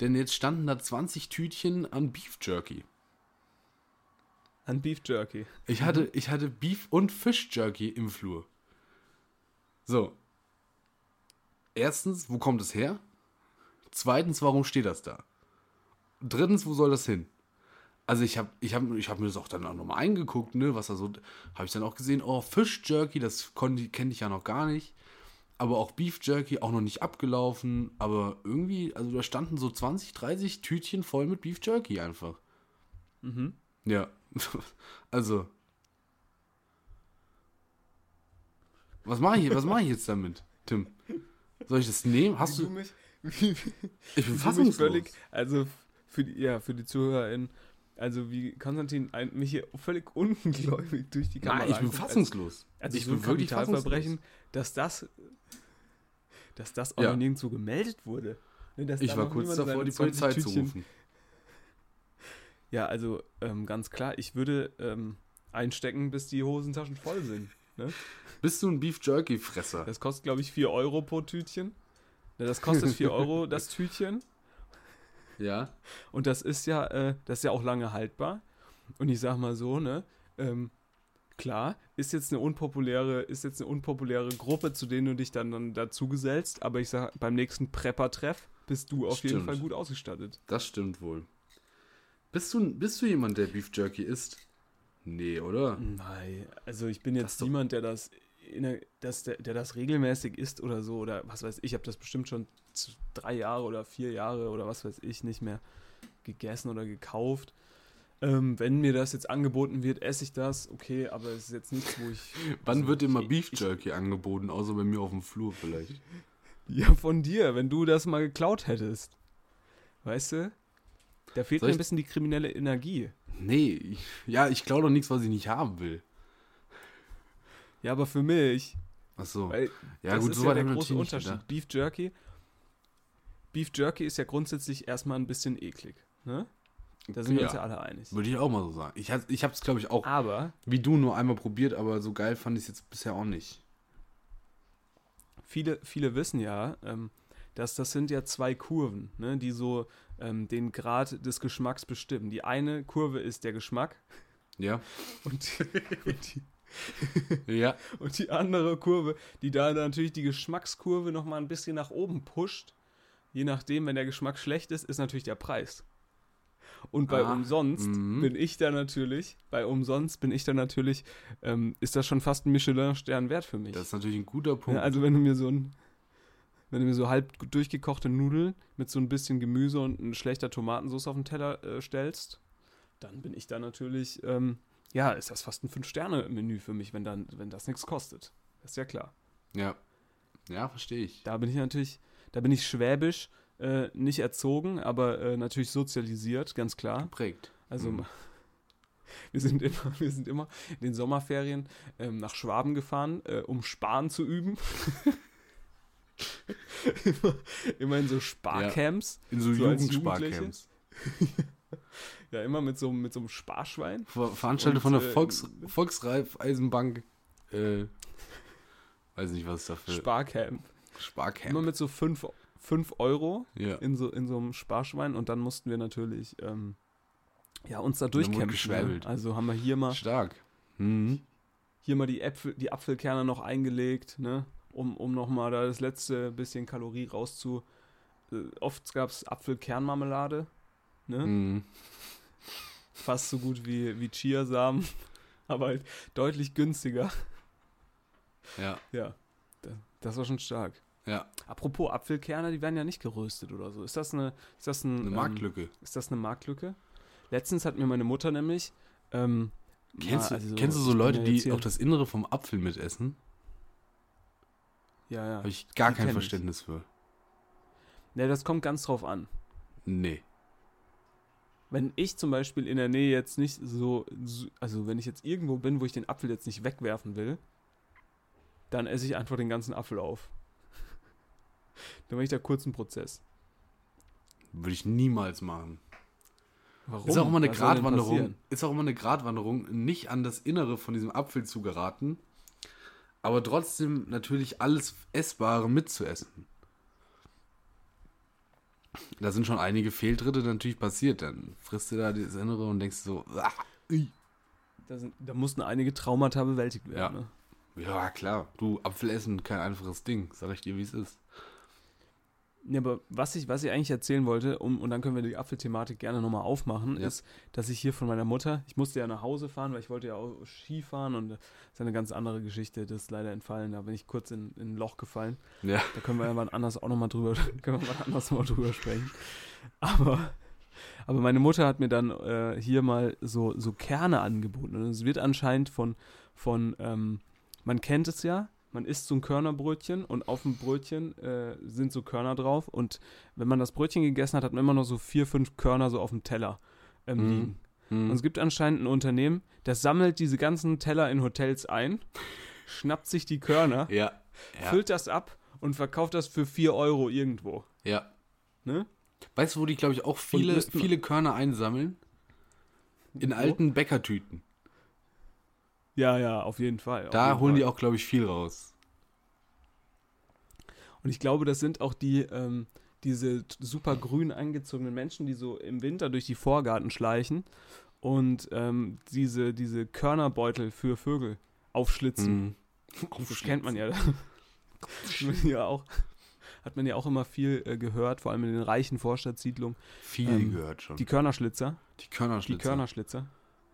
denn jetzt standen da 20 Tütchen an Beef Jerky. An Beef Jerky. Ich hatte, ich hatte Beef und Fish Jerky im Flur. So. Erstens, wo kommt es her? Zweitens, warum steht das da? Drittens, wo soll das hin? Also ich habe ich hab, ich hab mir das auch dann auch nochmal eingeguckt, ne, was da so, habe ich dann auch gesehen, oh, Fish Jerky, das kenne ich ja noch gar nicht. Aber auch Beef Jerky, auch noch nicht abgelaufen. Aber irgendwie, also da standen so 20, 30 Tütchen voll mit Beef Jerky einfach. Mhm. Ja, also. Was mache ich, was mache ich jetzt damit, Tim? Soll ich das nehmen? Hast du? mich, Ich bin du fassungslos. völlig, also für die, ja, für die ZuhörerInnen, also wie Konstantin ein, mich hier völlig ungläubig durch die Kamera Nein, ich bin anguckt, als- fassungslos. Also ich so bin wirklich Kapitalverbrechen, dass das, dass das auch Ja. nirgendwo gemeldet wurde. Ne, dass Ich war kurz davor, die 20 Polizei zu Tütchen- rufen. Ja, also ähm, ganz klar, ich würde ähm, einstecken, bis die Hosentaschen voll sind. Ne? Bist du ein Beef Jerky Fresser? Das kostet, glaube ich, 4 Euro pro Tütchen. Ne, das kostet 4 Euro, das Tütchen. Ja. Und das ist ja, äh, das ist ja auch lange haltbar. Und ich sag mal so, ne, ähm, klar, ist jetzt eine unpopuläre, ist jetzt eine unpopuläre Gruppe, zu denen du dich dann, dann dazu gesellst, aber ich sag, beim nächsten Prepper-Treff bist du auf jeden Stimmt. Fall gut ausgestattet. Das stimmt wohl. Bist du, bist du jemand, der Beef Jerky isst? Nee, oder? Nein, also ich bin jetzt niemand, der das, der, das der, der das regelmäßig isst oder so, oder was weiß ich, ich habe das bestimmt schon drei Jahre oder vier Jahre oder was weiß ich nicht mehr gegessen oder gekauft. Ähm, wenn mir das jetzt angeboten wird, esse ich das, okay, aber es ist jetzt nichts, wo ich. Wann wird dir mal ich- Beef ich- Jerky angeboten, außer bei mir auf dem Flur vielleicht? Ja, von dir, wenn du das mal geklaut hättest. Weißt du? Da fehlt Soll mir ich- ein bisschen die kriminelle Energie. Nee, ich, ja, ich klaue doch nichts, was ich nicht haben will. Ja, aber für mich, Ach so. weil Ja, das gut, ist so ja der große Unterschied. Beef Jerky. Beef Jerky ist ja grundsätzlich erstmal ein bisschen eklig. Ne? Da sind wir uns ja alle einig. Würde ich auch mal so sagen. Ich, ich habe es, glaube ich, auch Aber wie du nur einmal probiert, aber so geil fand ich es jetzt bisher auch nicht. viele, viele wissen ja, ähm, dass das sind ja zwei Kurven, ne, die so ähm, den Grad des Geschmacks bestimmen. Die eine Kurve ist der Geschmack Ja? und die, und die, Ja. und die andere Kurve, die da natürlich die Geschmackskurve nochmal ein bisschen nach oben pusht. Je nachdem, wenn der Geschmack schlecht ist, ist natürlich der Preis. Und bei Ah, umsonst mhm. bin ich da natürlich, bei umsonst bin ich da natürlich, ähm, ist das schon fast ein Michelin-Stern wert für mich. Das ist natürlich ein guter Punkt. Ja, also wenn du mir so ein, wenn du mir so halb durchgekochte Nudeln mit so ein bisschen Gemüse und eine schlechter Tomatensauce auf den Teller äh, stellst, dann bin ich da natürlich, ähm, ja, ist das fast ein Fünf-Sterne-Menü für mich, wenn, dann, wenn das nichts kostet. Das ist ja klar. Ja. Ja, verstehe ich. Da bin ich natürlich, da bin ich schwäbisch, äh, nicht erzogen, aber äh, natürlich sozialisiert, ganz klar. Geprägt. Also Mhm. wir sind immer, wir sind immer in den Sommerferien ähm, nach Schwaben gefahren, äh, um Sparen zu üben. immer, immer in so Sparcamps. In so, So Jugendsparcamps. Ja, immer mit so, mit so einem Sparschwein. Ver Veranstaltet Und, von der äh, Volks Volksreifeisenbank. Äh, weiß nicht, was es dafür Sparcamp. Sparcamp. Immer mit so 5 Euro ja. in so, in so einem Sparschwein und dann mussten wir natürlich ähm, ja, uns da durchkämpfen. Ne? Also haben wir hier mal, Stark. Mhm. hier mal die, Äpfel, die Apfelkerne noch eingelegt, ne? um, um nochmal da das letzte bisschen Kalorie rauszu. Äh, oft gab es Apfelkernmarmelade, ne? Mhm. fast so gut wie, wie Chiasamen, aber halt deutlich günstiger. Ja, Ja, das, war schon stark. ja. Apropos Apfelkerne, die werden ja nicht geröstet oder so. Ist das eine, ist das ein, Eine ähm, Marktlücke. Ist das eine Marktlücke? Letztens hat mir meine Mutter nämlich. Ähm, Kennst, du, also kennst du so Leute, die hier- auch das Innere vom Apfel mitessen? Ja, ja. Habe ich gar Die kein kenn ich. Verständnis für. Ne, das kommt ganz drauf an. Nee. Wenn ich zum Beispiel in der Nähe jetzt nicht so, so. Also, wenn ich jetzt irgendwo bin, wo ich den Apfel jetzt nicht wegwerfen will, dann esse ich einfach den ganzen Apfel auf. dann mache ich da kurz einen Prozess. Würde ich niemals machen. Warum? Ist auch immer eine Was Gratwanderung. Ist auch immer eine Gratwanderung, nicht an das Innere von diesem Apfel zu geraten, aber trotzdem natürlich alles Essbare mitzuessen. Da sind schon einige Fehltritte natürlich passiert. Dann frisst du da das Innere und denkst so, ah. Da, sind, da mussten einige Traumata bewältigt werden. Ja. Ne? ja klar, du Apfel essen kein einfaches Ding, sag ich dir, wie es ist. Ja, aber was ich, was ich eigentlich erzählen wollte, um, und dann können wir die Apfelthematik gerne nochmal aufmachen, Ja. ist, dass ich hier von meiner Mutter, ich musste ja nach Hause fahren, weil ich wollte ja auch Ski fahren und das ist eine ganz andere Geschichte, das ist leider entfallen, da bin ich kurz in, in ein Loch gefallen. Ja, Da können wir ja wann anders auch nochmal drüber, können wir wann anders mal drüber sprechen. Aber, aber meine Mutter hat mir dann äh, hier mal so, so Kerne angeboten. Und es wird anscheinend von, von ähm, man kennt es ja, man isst so ein Körnerbrötchen und auf dem Brötchen äh, sind so Körner drauf. Und wenn man das Brötchen gegessen hat, hat man immer noch so vier, fünf Körner so auf dem Teller ähm, Mhm. liegen. Hm. Und es gibt anscheinend ein Unternehmen, das sammelt diese ganzen Teller in Hotels ein, schnappt sich die Körner, ja, ja, füllt das ab und verkauft das für 4 Euro irgendwo. ja. Ne? Weißt du, wo die, glaube ich, auch viele, viele Körner einsammeln? In Wo? alten Bäckertüten. Ja, ja, auf jeden Fall. Da jeden holen die Fall. auch, glaube ich, viel raus. Und ich glaube, das sind auch die, ähm, diese super grün angezogenen Menschen, die so im Winter durch die Vorgarten schleichen und ähm, diese, diese Körnerbeutel für Vögel aufschlitzen. Mhm. Das kennt man ja. Hat man ja auch, hat man ja auch immer viel äh, gehört, vor allem in den reichen Vorstadtsiedlungen. Viel Ähm, gehört schon. Die Körnerschlitzer. die Körnerschlitzer. Die Körnerschlitzer.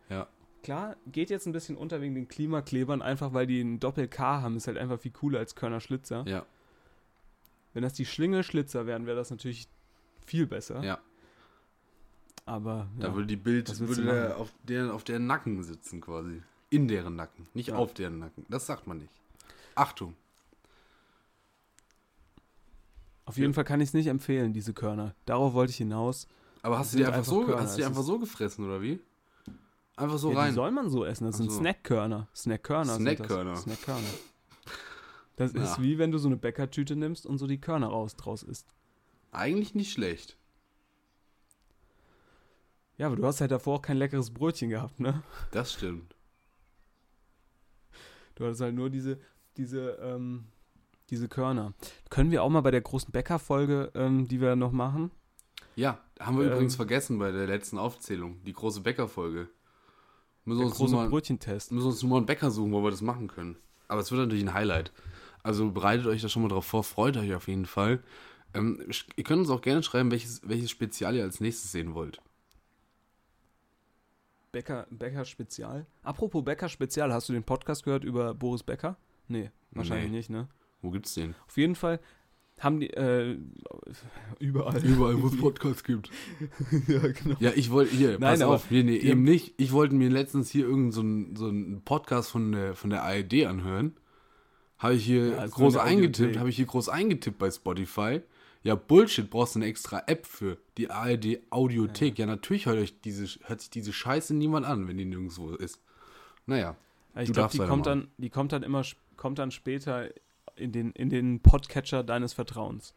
Ja. Klar, geht jetzt ein bisschen unter wegen den Klimaklebern, einfach weil die einen Doppel-K haben, ist halt einfach viel cooler als Körnerschlitzer. Ja, Wenn das die Schlingelschlitzer wären, wäre das natürlich viel besser. ja. Aber Da ja. würde die Bild würde der auf, deren, auf deren Nacken sitzen quasi. In deren Nacken, nicht Ja. auf deren Nacken. Das sagt man nicht. Achtung. auf jeden Fall kann ich es nicht empfehlen, diese Körner. Darauf wollte ich hinaus. Aber hast du die einfach so, Körner, hast du die einfach so gefressen oder wie? Einfach so ja, die rein. soll man so essen. Das sind so. Snackkörner. Snackkörner. Snackkörner. Snackkörner. Das Ja. ist wie wenn du so eine Bäckertüte nimmst und so die Körner raus draus isst. Eigentlich nicht schlecht. Ja, aber du hast halt davor auch kein leckeres Brötchen gehabt, ne? Das stimmt. Du hattest halt nur diese, diese, ähm, diese Körner. Können wir auch mal bei der großen Bäckerfolge, ähm, die wir noch machen? Ja, haben wir Ähm. übrigens vergessen bei der letzten Aufzählung. Die große Bäckerfolge. Müssen wir Der große mal, Brötchentest. müssen uns nur mal einen Bäcker suchen, wo wir das machen können. Aber es wird natürlich ein Highlight. Also bereitet euch da schon mal drauf vor, freut euch auf jeden Fall. Ähm, ihr könnt uns auch gerne schreiben, welches, welches Spezial ihr als nächstes sehen wollt. Bäcker, Bäcker Spezial. Apropos Bäcker Spezial, hast du den Podcast gehört über Boris Becker? Nee, wahrscheinlich Nee. nicht, ne? Wo gibt's den? Auf jeden Fall, haben die, äh, überall. Überall, wo es Podcasts gibt. ja, genau. Ja, ich wollte hier, Nein, pass auf, nee, nee, eben nicht. Ich wollte mir letztens hier irgendeinen so einen so einen Podcast von der, von der ARD anhören. Habe ich hier Ja, groß eingetippt, habe ich hier groß eingetippt bei Spotify. Ja, Bullshit, brauchst du eine extra App für die ARD Audiothek. Ja, natürlich hört, euch diese, hört sich diese Scheiße niemand an, wenn die nirgendwo ist. Naja, Ja, ich glaube, die kommt dann, die kommt dann immer, kommt dann später in den, in den Podcatcher deines Vertrauens.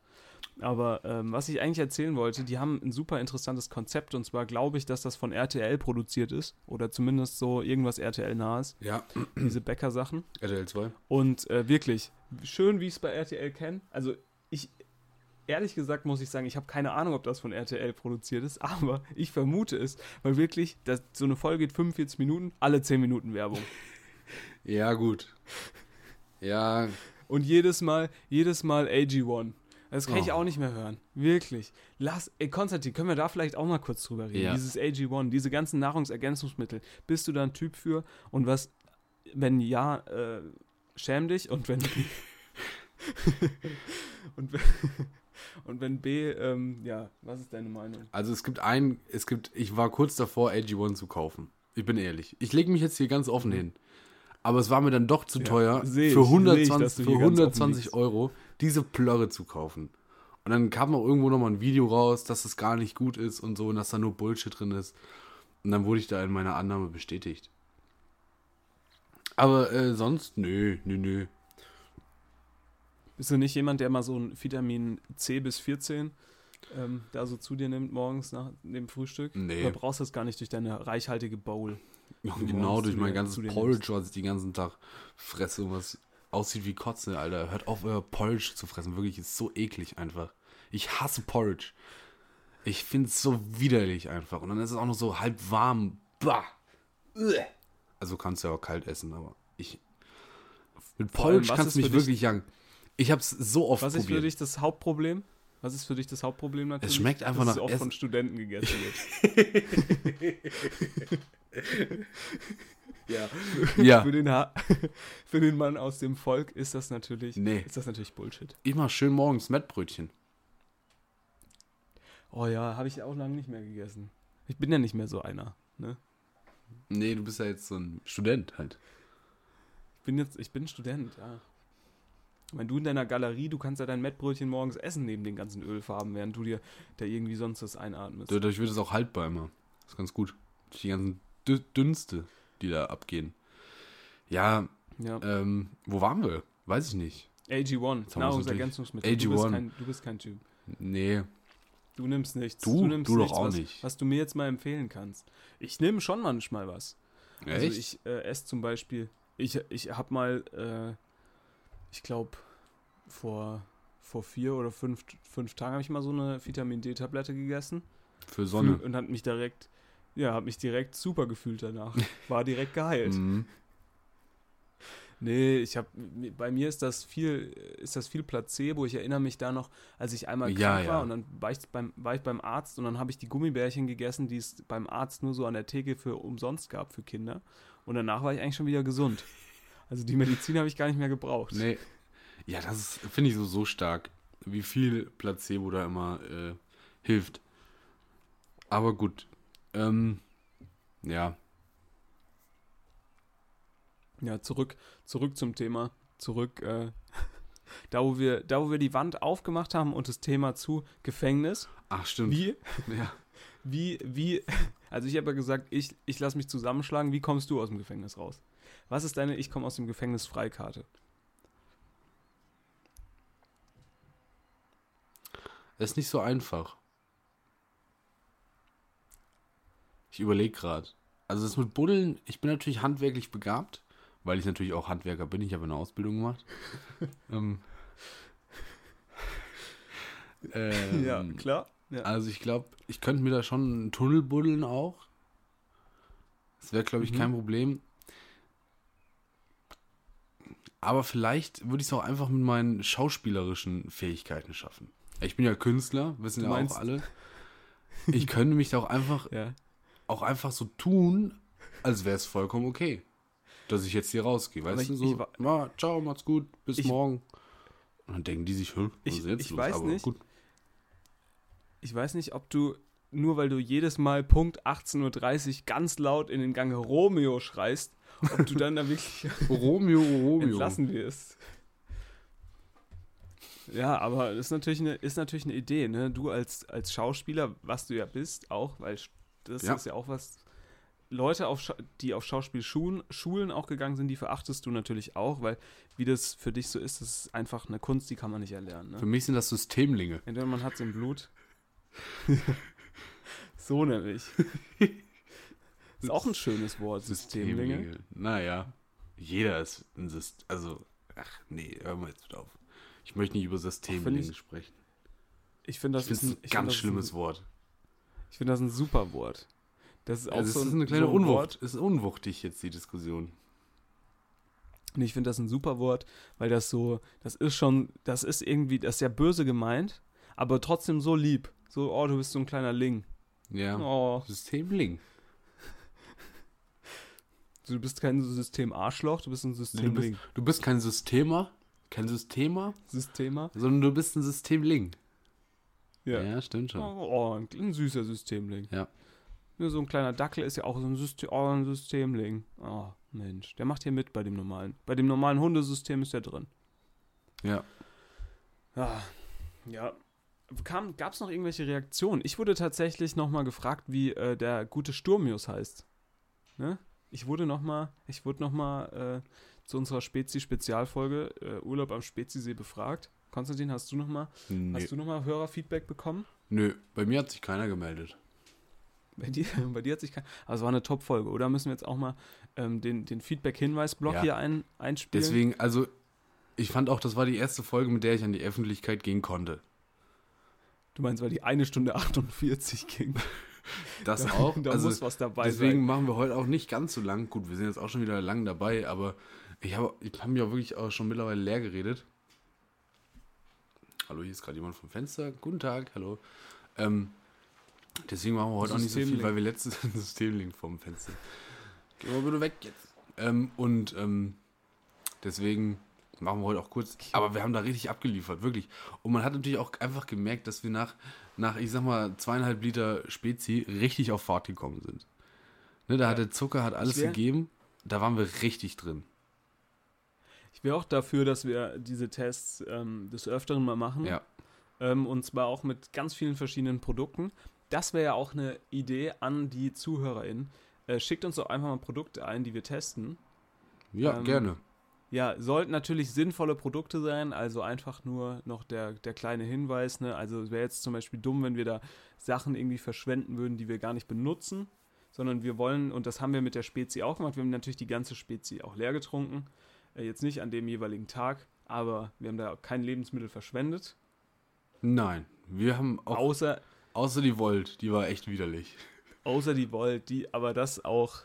Aber ähm, was ich eigentlich erzählen wollte, die haben ein super interessantes Konzept und zwar glaube ich, dass das von RTL produziert ist oder zumindest so irgendwas RTL-nahes, ja, diese Bäcker-Sachen. RTL 2. Und äh, wirklich, schön, wie ich es bei RTL kenne. Also ich, ehrlich gesagt muss ich sagen, ich habe keine Ahnung, ob das von RTL produziert ist, aber ich vermute es, weil wirklich, das, so eine Folge geht 45 Minuten, alle 10 Minuten Werbung. Ja, gut. Ja, Und jedes Mal, jedes Mal AG1. Das kann ich Oh. auch nicht mehr hören. Wirklich. Lass, ey, Konstantin, können wir da vielleicht auch mal kurz drüber reden? Ja. Dieses AG1, diese ganzen Nahrungsergänzungsmittel. Bist du da ein Typ für? Und was, wenn ja, äh, schäm dich und wenn. und, wenn und wenn B, ähm, ja, was ist deine Meinung? Also es gibt ein, es gibt, ich war kurz davor, AG1 zu kaufen. Ich bin ehrlich. Ich lege mich jetzt hier ganz offen hin. Aber es war mir dann doch zu Ja, teuer, seh ich, für seh ich, dass 120, du für hier ganz offen 120 liegst. Euro diese Plörre zu kaufen. Und dann kam auch irgendwo nochmal ein Video raus, dass es gar nicht gut ist und so und dass da nur Bullshit drin ist. Und dann wurde ich da in meiner Annahme bestätigt. Aber äh, sonst, nö, nö, nö. Bist du nicht jemand, der mal so ein Vitamin C bis 14 ähm, da so zu dir nimmt morgens nach dem Frühstück? Nee. Oder brauchst du das gar nicht durch deine reichhaltige Bowl? Ja, genau, durch mein ganzes Porridge, was ich den ganzen Tag fresse und was aussieht wie Kotze, Alter. Hört auf, euer Porridge zu fressen. Wirklich, ist so eklig einfach. Ich hasse Porridge. Ich finde es so widerlich einfach. Und dann ist es auch noch so halb warm. Bah. Also kannst du ja auch kalt essen, aber ich. Mit allem, Porridge was kannst du mich wirklich jagen. Ich habe es so oft Was ist für probiert. dich das Hauptproblem? Was ist für dich das Hauptproblem natürlich? schmeckt einfach Dass nach es oft Essen. von Studenten gegessen wird. ja. Ja. Für den, ha für den Mann aus dem Volk ist das natürlich, Nee. ist das natürlich Bullshit. Immer schön morgens Mettbrötchen. Oh ja, habe ich auch lange nicht mehr gegessen. Ich bin ja nicht mehr so einer. Ne? Nee, du bist ja jetzt so ein Student halt. Ich bin jetzt, ich bin Student, ja. Wenn du in deiner Galerie, du kannst ja dein Mettbrötchen morgens essen neben den ganzen Ölfarben, während du dir da irgendwie sonst was einatmest. Dadurch wird es auch haltbar immer. Das ist ganz gut. Die ganzen Dü Dünste, die da abgehen. Ja, Ja. ähm, wo waren wir? Weiß ich nicht. AG1, Jetzt haben wir's Nahrungsergänzungsmittel. Du bist, AG1. kein, du bist kein Typ. Nee, Du nimmst nichts. Du? nimmst Du doch nichts, auch was, nicht. Was du mir jetzt mal empfehlen kannst. Ich nehme schon manchmal was. echt? Also ich äh, esse zum Beispiel, ich, ich habe mal, äh, ich glaube, vor, vor vier oder fünf, fünf Tagen habe ich mal so eine Vitamin D-Tablette gegessen. Für Sonne. Und hat mich direkt, ja, habe mich direkt super gefühlt danach. War direkt geheilt. Mhm. Nee, ich habe bei mir ist das viel ist das viel Placebo. Ich erinnere mich da noch, als ich einmal krank Ja, ja. war und dann war ich beim war ich beim Arzt und dann habe ich die Gummibärchen gegessen, die es beim Arzt nur so an der Theke für umsonst gab für Kinder und danach war ich eigentlich schon wieder gesund. Also die Medizin habe ich gar nicht mehr gebraucht. Nee. Ja, das finde ich so, so stark, wie viel Placebo da immer äh, hilft. Aber gut. Ähm, ja. Ja, zurück zurück zum Thema, zurück äh, da wo wir da wo wir die Wand aufgemacht haben und das Thema zu Gefängnis. Ach, stimmt. Wie Ja. Wie, wie, also ich habe ja gesagt, ich, ich lasse mich zusammenschlagen. Wie kommst du aus dem Gefängnis raus? Was ist deine Ich komme aus dem Gefängnis Freikarte? Ist nicht so einfach. Ich überlege gerade. Also das mit Buddeln, ich bin natürlich handwerklich begabt, weil ich natürlich auch Handwerker bin. Ich habe eine Ausbildung gemacht. ähm, ähm, klar. Ja. Also ich glaube, ich könnte mir da schon einen Tunnel buddeln auch. Das wäre, glaube ich, Mhm. kein Problem. Aber vielleicht würde ich es auch einfach mit meinen schauspielerischen Fähigkeiten schaffen. Ich bin ja Künstler, wissen ja auch alle. Ich könnte mich da auch einfach, ja. auch einfach so tun, als wäre es vollkommen okay. Dass ich jetzt hier rausgehe, weißt ich- du? ich So, wa- ja, ciao, macht's gut, bis Ich- morgen. Und dann denken die sich, hm, was Ich- ist jetzt ich los? weiß Aber nicht. gut. Ich weiß nicht, ob du, nur weil du jedes Mal Punkt 18.30 Uhr ganz laut in den Gang Romeo schreist, ob du dann da wirklich Romeo, Romeo. entlassen wirst. Ja, aber das ist natürlich eine, ist natürlich eine Idee, ne? Du als, als Schauspieler, was du ja bist, auch, weil das Ja. ist ja auch was. Leute, auf, die auf Schauspielschulen Schulen auch gegangen sind, die verachtest du natürlich auch, weil wie das für dich so ist, das ist einfach eine Kunst, die kann man nicht erlernen. Ne? Für mich sind das Systemlinge. Entweder man hat es im Blut. so nämlich. Ist auch ein schönes Wort, Systemlinge. Naja, jeder ist ein System. Also, ach nee, hör mal jetzt wieder auf. Ich möchte nicht über Systemlinge ich- sprechen. Ich finde Ich das, finde ist ein ein ich ganz schlimmes ein, Wort. Ich finde das ein super Wort. Das ist auch Also, so ist eine kleine so ein Unwucht. Wort. Es ist unwuchtig jetzt, die Diskussion. Und ich finde das ein super Wort, weil das so, das ist schon, das ist irgendwie, das ist ja böse gemeint, aber trotzdem so lieb. So, oh, du bist so ein kleiner Ling. Ja. Oh, Systemling. Du bist kein System-Arschloch, du bist ein Du bist, System-Ling. du bist kein Systemer, kein Systemer, Systemer? sondern du bist ein Systemling. Ja. Ja, stimmt schon. Oh, oh, ein, ein süßer Systemling. Ja. Nur so ein kleiner Dackel ist ja auch so ein, System, oh, ein Systemling. Oh, Mensch. Der macht hier mit bei dem normalen. Bei dem normalen Hundesystem ist der drin. Ja. Ah, ja. Gab es noch irgendwelche Reaktionen? Ich wurde tatsächlich nochmal gefragt, wie äh, der gute Sturmius heißt. Ne? Ich wurde nochmal, ich wurde nochmal äh, zu unserer Spezi-Spezialfolge äh, Urlaub am Spezisee befragt. Konstantin, hast du nochmal Nee. hast du noch mal Hörerfeedback bekommen? Nö, bei mir hat sich keiner gemeldet. Bei dir, bei dir hat sich kein. Aber es war eine Top-Folge, oder? Müssen wir jetzt auch mal ähm, den, den Feedback-Hinweis-Block Ja. hier ein, einspielen? Deswegen, also, ich fand auch, das war die erste Folge, mit der ich an die Öffentlichkeit gehen konnte. Du meinst, weil die eine Stunde 48 ging. Das da, auch. Da also, muss was dabei deswegen sein. machen wir heute auch nicht ganz so lang. Gut, wir sind jetzt auch schon wieder lang dabei, aber ich habe ich hab mich auch wirklich auch schon mittlerweile leer geredet. Hallo, hier ist gerade jemand vom Fenster. Guten Tag, hallo. Ähm, deswegen machen wir heute auch nicht so viel, weil wir letztes Systemlink vom Fenster. Geh mal bitte weg jetzt. Ähm, und ähm, deswegen machen wir heute auch kurz. Aber wir haben da richtig abgeliefert, wirklich. Und man hat natürlich auch einfach gemerkt, dass wir nach, nach ich sag mal, zweieinhalb Liter Spezi richtig auf Fahrt gekommen sind. Ne, da hat der Zucker hat alles wär- gegeben. Da waren wir richtig drin. Ich wäre auch dafür, dass wir diese Tests ähm, des Öfteren mal machen. Ja. Ähm, und zwar auch mit ganz vielen verschiedenen Produkten. Das wäre ja auch eine Idee an die ZuhörerInnen. Äh, schickt uns doch einfach mal Produkte ein, die wir testen. Ja, Ähm, gerne. Ja, sollten natürlich sinnvolle Produkte sein, also einfach nur noch der, der kleine Hinweis, ne? Also es wäre jetzt zum Beispiel dumm, wenn wir da Sachen irgendwie verschwenden würden, die wir gar nicht benutzen, sondern wir wollen, und das haben wir mit der Spezi auch gemacht, wir haben natürlich die ganze Spezi auch leer getrunken. Äh, jetzt nicht an dem jeweiligen Tag, aber wir haben da kein Lebensmittel verschwendet. Nein, wir haben auch, Außer, außer die Volt, die war echt widerlich. außer die Volt, die, aber das auch,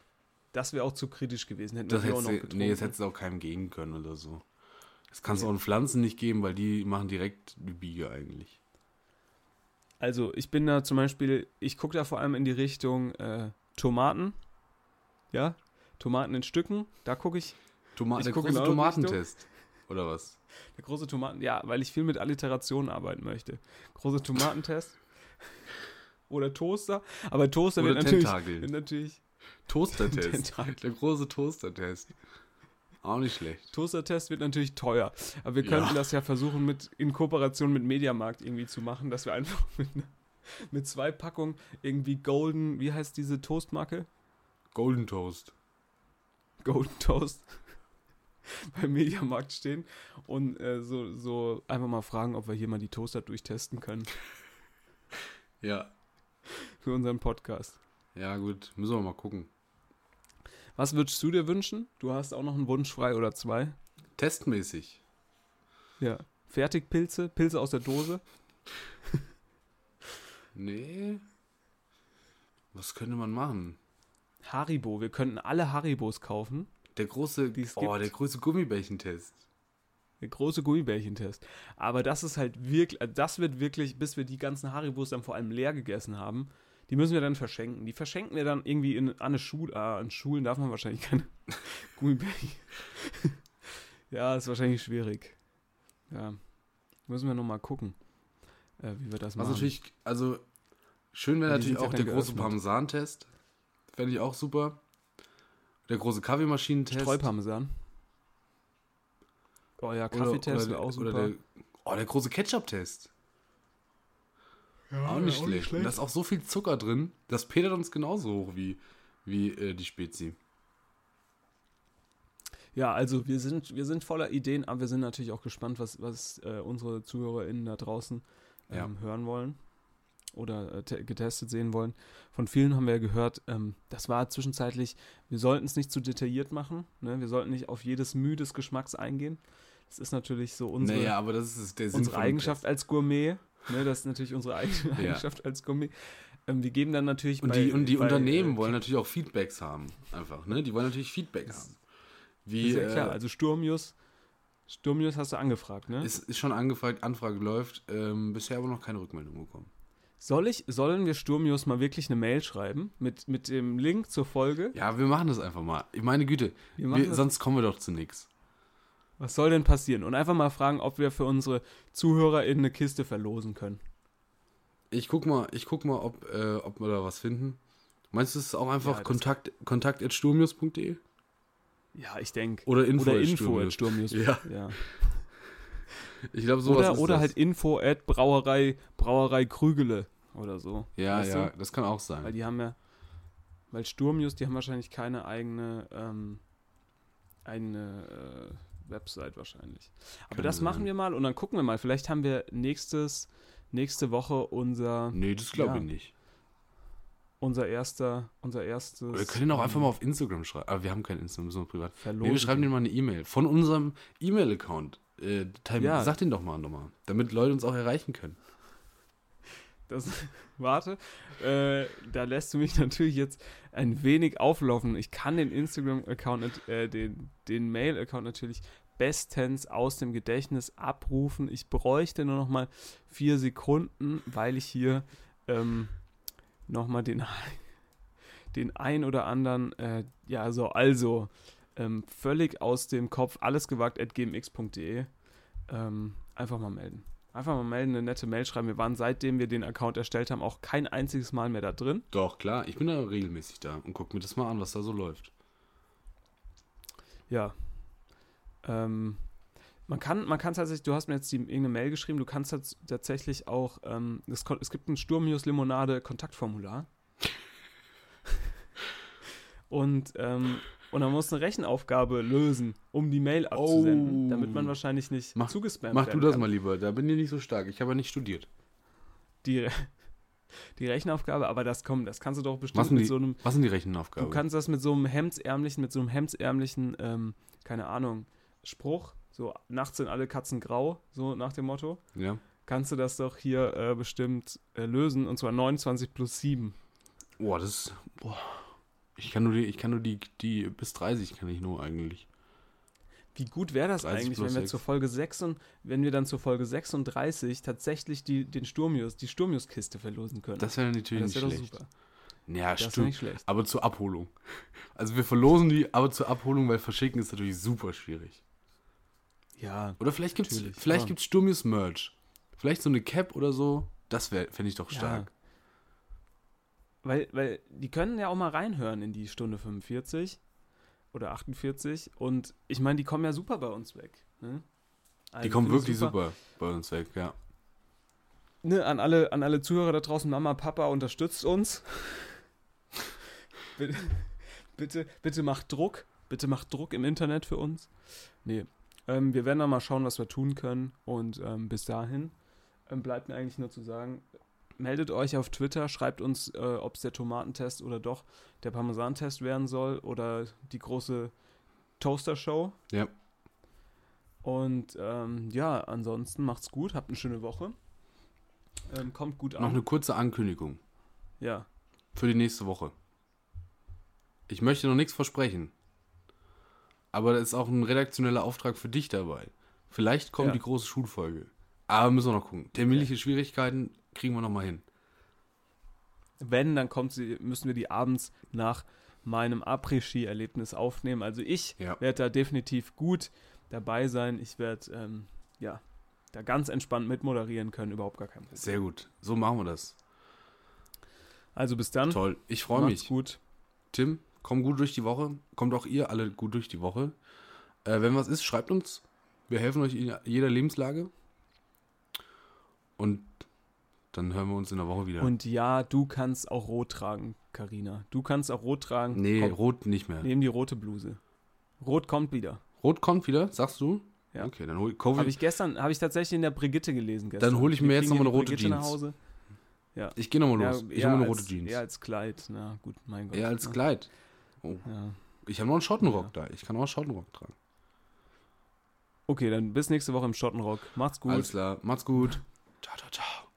das wäre auch zu kritisch gewesen. Hätten Das wir auch noch getrunken. nee, das hättest du auch keinem geben können oder so. Das kannst du Ja. auch in Pflanzen nicht geben, weil die machen direkt die Biege eigentlich. Also, ich bin da zum Beispiel, ich gucke da vor allem in die Richtung äh, Tomaten. Ja, Tomaten in Stücken. Da gucke ich. Toma Ich der guck große Tomatentest. Oder was? Der große Tomaten, ja, weil ich viel mit Alliterationen arbeiten möchte. Große Tomatentest. Oder Toaster. Aber Toaster Oder wird natürlich, wird natürlich. Toastertest. Der große Toastertest. Auch nicht schlecht. Toastertest wird natürlich teuer. Aber wir Ja. könnten das ja versuchen, mit, in Kooperation mit Mediamarkt irgendwie zu machen, dass wir einfach mit, mit zwei Packungen irgendwie Golden, wie heißt diese Toastmarke? Golden Toast. Golden Toast beim Mediamarkt stehen und äh, so, so einfach mal fragen, ob wir hier mal die Toaster durchtesten können Ja. für unseren Podcast. Ja, gut. Müssen wir mal gucken. Was würdest du dir wünschen? Du hast auch noch einen Wunsch frei oder zwei. Testmäßig. Ja. Fertigpilze, Pilze aus der Dose. Nee. Was könnte man machen? Haribo, wir könnten alle Haribos kaufen. Der große, oh, der große Gummibärchentest. Der große Gummibärchentest. Aber das ist halt wirklich, das wird wirklich, bis wir die ganzen Haribos dann vor allem leer gegessen haben, die müssen wir dann verschenken. Die verschenken wir dann irgendwie in, an eine Schule. Ah, an Schulen darf man wahrscheinlich keine Gummibärchen. ja, ist wahrscheinlich schwierig. Ja. Müssen wir nochmal gucken, äh, wie wir das Was machen. natürlich, also schön wäre natürlich auch der große. Parmesan-Test. Fände ich auch super. Der große Kaffeemaschinentest. Streuparmesan. Oh ja, Kaffeetest wäre auch super. Oder der, oh, der große Ketchup-Test. Auch nicht schlecht. Und da ist auch so viel Zucker drin, das pedert uns genauso hoch wie, wie äh, die Spezi. Ja, also wir sind, wir sind voller Ideen, aber wir sind natürlich auch gespannt, was, was äh, unsere ZuhörerInnen da draußen ähm, Ja. hören wollen oder äh, te- getestet sehen wollen. Von vielen haben wir ja gehört, ähm, das war zwischenzeitlich, wir sollten es nicht zu detailliert machen, ne? wir sollten nicht auf jedes Mühe des Geschmacks eingehen. Das ist natürlich so unsere, naja, aber das ist der Sinn unsere Eigenschaft als Gourmet. Ne? Das ist natürlich unsere eigene Ja. Eigenschaft als Gourmet. Ähm, wir geben dann natürlich Und bei- die, und die bei, Unternehmen äh, wollen natürlich auch Feedbacks haben. Einfach, ne? Die wollen natürlich Feedback haben. Wie, Ist ja klar, äh, also Sturmius, Sturmius hast du angefragt, ne? ist, ist schon angefragt, Anfrage läuft, ähm, bisher aber noch keine Rückmeldung bekommen. Soll ich, sollen wir Sturmius mal wirklich eine Mail schreiben mit, mit dem Link zur Folge? Ja, wir machen das einfach mal. Ich meine Güte, Wir wir, sonst kommen wir doch zu nichts. Was soll denn passieren? Und einfach mal fragen, ob wir für unsere ZuhörerInnen eine Kiste verlosen können. Ich guck mal, ich guck mal, ob, äh, ob wir da was finden. Meinst du, es ist auch einfach Ja, kontakt, kontakt.sturmius.de? Ja, ich denke. Oder info Oder info Sturmius. at Sturmius. Ja. ja. Ich glaube, sowas Oder, oder das. halt info at Brauerei, Brauerei Krügele oder so. Ja, weißt ja, du? das kann auch sein. Weil die haben ja, weil Sturmius, die haben wahrscheinlich keine eigene, ähm, eigene äh, Website wahrscheinlich. Aber Kann das sein. machen wir mal und dann gucken wir mal. Vielleicht haben wir nächstes, nächste Woche unser, nee, das glaube Ja. ich nicht. unser erster, unser erstes. Wir können auch einfach mal auf Instagram schreiben. Aber wir haben kein Instagram, müssen wir privat. verlosen. Nee, wir schreiben denen mal eine E-Mail. Von unserem E-Mail-Account. Äh, Ja. Sag den doch mal nochmal. Damit Leute uns auch erreichen können. Das, warte, äh, da lässt du mich natürlich jetzt ein wenig auflaufen. Ich kann den Instagram-Account, äh, den, den Mail-Account natürlich bestens aus dem Gedächtnis abrufen. Ich bräuchte nur noch mal vier Sekunden, weil ich hier ähm, noch mal den, den ein oder anderen, äh, ja, so, also, ähm, völlig aus dem Kopf, alles gewagt at gmx.de, ähm, einfach mal melden. Einfach mal melden, eine nette Mail schreiben. Wir waren seitdem wir den Account erstellt haben auch kein einziges Mal mehr da drin. Doch, klar. Ich bin da regelmäßig da und guck mir das mal an, was da so läuft. Ja. Ähm, man kann, man kann tatsächlich, du hast mir jetzt die, irgendeine Mail geschrieben, du kannst tats- tatsächlich auch, ähm, es, es gibt ein Sturmius Limonade Kontaktformular. und, ähm, und man muss eine Rechenaufgabe lösen, um die Mail abzusenden, Oh. damit man wahrscheinlich nicht Mach- zugespammt Mach du das kann. mal lieber. Da bin ich nicht so stark. Ich habe ja nicht studiert. Die, die Rechenaufgabe, aber das kommt, das kannst du doch bestimmt mit die, so einem was sind die Rechenaufgaben? Du kannst das mit so einem hemdsärmlichen, mit so einem hemdsärmlichen, ähm, keine Ahnung, Spruch, so nachts sind alle Katzen grau, so nach dem Motto, ja. kannst du das doch hier äh, bestimmt äh, lösen und zwar 29 plus 7. Boah, das ist. Boah. Ich kann nur die, ich kann nur die, die bis 30 kann ich nur eigentlich. Wie gut wäre das 30 eigentlich, wenn wir sechs. zur Folge 6 und, wenn wir dann zur Folge 36 tatsächlich die, den Sturmius, die Sturmius-Kiste verlosen können? Das wäre natürlich das wäre nicht doch schlecht. super. Ja, Das stimmt. nicht schlecht. Aber zur Abholung. Also wir verlosen die, aber zur Abholung, weil verschicken ist natürlich super schwierig. Ja, Oder vielleicht gibt's, vielleicht aber- gibt's Sturmius Merch. Vielleicht so eine Cap oder so. Das wäre, fände ich doch stark. Ja. Weil, weil die können ja auch mal reinhören in die Stunde 45 oder 48 und ich meine, die kommen ja super bei uns weg. Ne? Die Also kommen finde ich wirklich super. bei uns weg, ja. Ne, an, alle, an alle Zuhörer da draußen, Mama, Papa, unterstützt uns. bitte, bitte, bitte macht Druck. Bitte macht Druck im Internet für uns. Nee, ähm, wir werden dann mal schauen, was wir tun können. Und ähm, bis dahin ähm, bleibt mir eigentlich nur zu sagen, meldet euch auf Twitter, schreibt uns, äh, ob es der Tomatentest oder doch der Parmesan-Test werden soll oder die große Toaster-Show. Ja. Und ähm, ja, ansonsten macht's gut, habt eine schöne Woche. Ähm, kommt gut an. Noch eine kurze Ankündigung ja, für die nächste Woche. Ich möchte noch nichts versprechen. Aber da ist auch ein redaktioneller Auftrag für dich dabei. Vielleicht kommt Ja. die große Schulfolge. Aber müssen wir noch gucken. Terminliche Schwierigkeiten kriegen wir noch mal hin. wenn, dann kommt sie, müssen wir die abends nach meinem Après-Ski-Erlebnis aufnehmen. Also ich Ja. werde da definitiv gut dabei sein. Ich werde, ähm, ja, da ganz entspannt mitmoderieren können, überhaupt gar kein Problem. Sehr gut. So machen wir das. Also bis dann. Toll. Ich freue Macht's mich. gut. Tim, komm gut durch die Woche. Kommt auch ihr alle gut durch die Woche. Äh, wenn was ist, schreibt uns. Wir helfen euch in jeder Lebenslage. Und dann hören wir uns in der Woche wieder. Und ja, du kannst auch rot tragen, Karina. Du kannst auch rot tragen. nee, Komm, rot nicht mehr. Nehmen die rote Bluse. Rot kommt wieder. Rot kommt wieder, sagst du? Ja. Okay, dann hol, Habe ich, ich gestern, habe ich tatsächlich in der Brigitte gelesen gestern. Dann hol ich mir jetzt kriegen noch mal die eine rote Brigitte nach Jeans. Hause. ich gehe nochmal Ja, los. ich eher hole mir eine als- rote Jeans. Eher als Kleid. Na gut, mein Gott. Eher als Ja. Kleid. Oh. Ja. Ich habe noch einen Schottenrock da. Ich kann auch einen Schottenrock tragen. Okay, dann bis nächste Woche im Schottenrock. Macht's gut. Alles klar. Macht's gut. Ciao, ciao, ciao.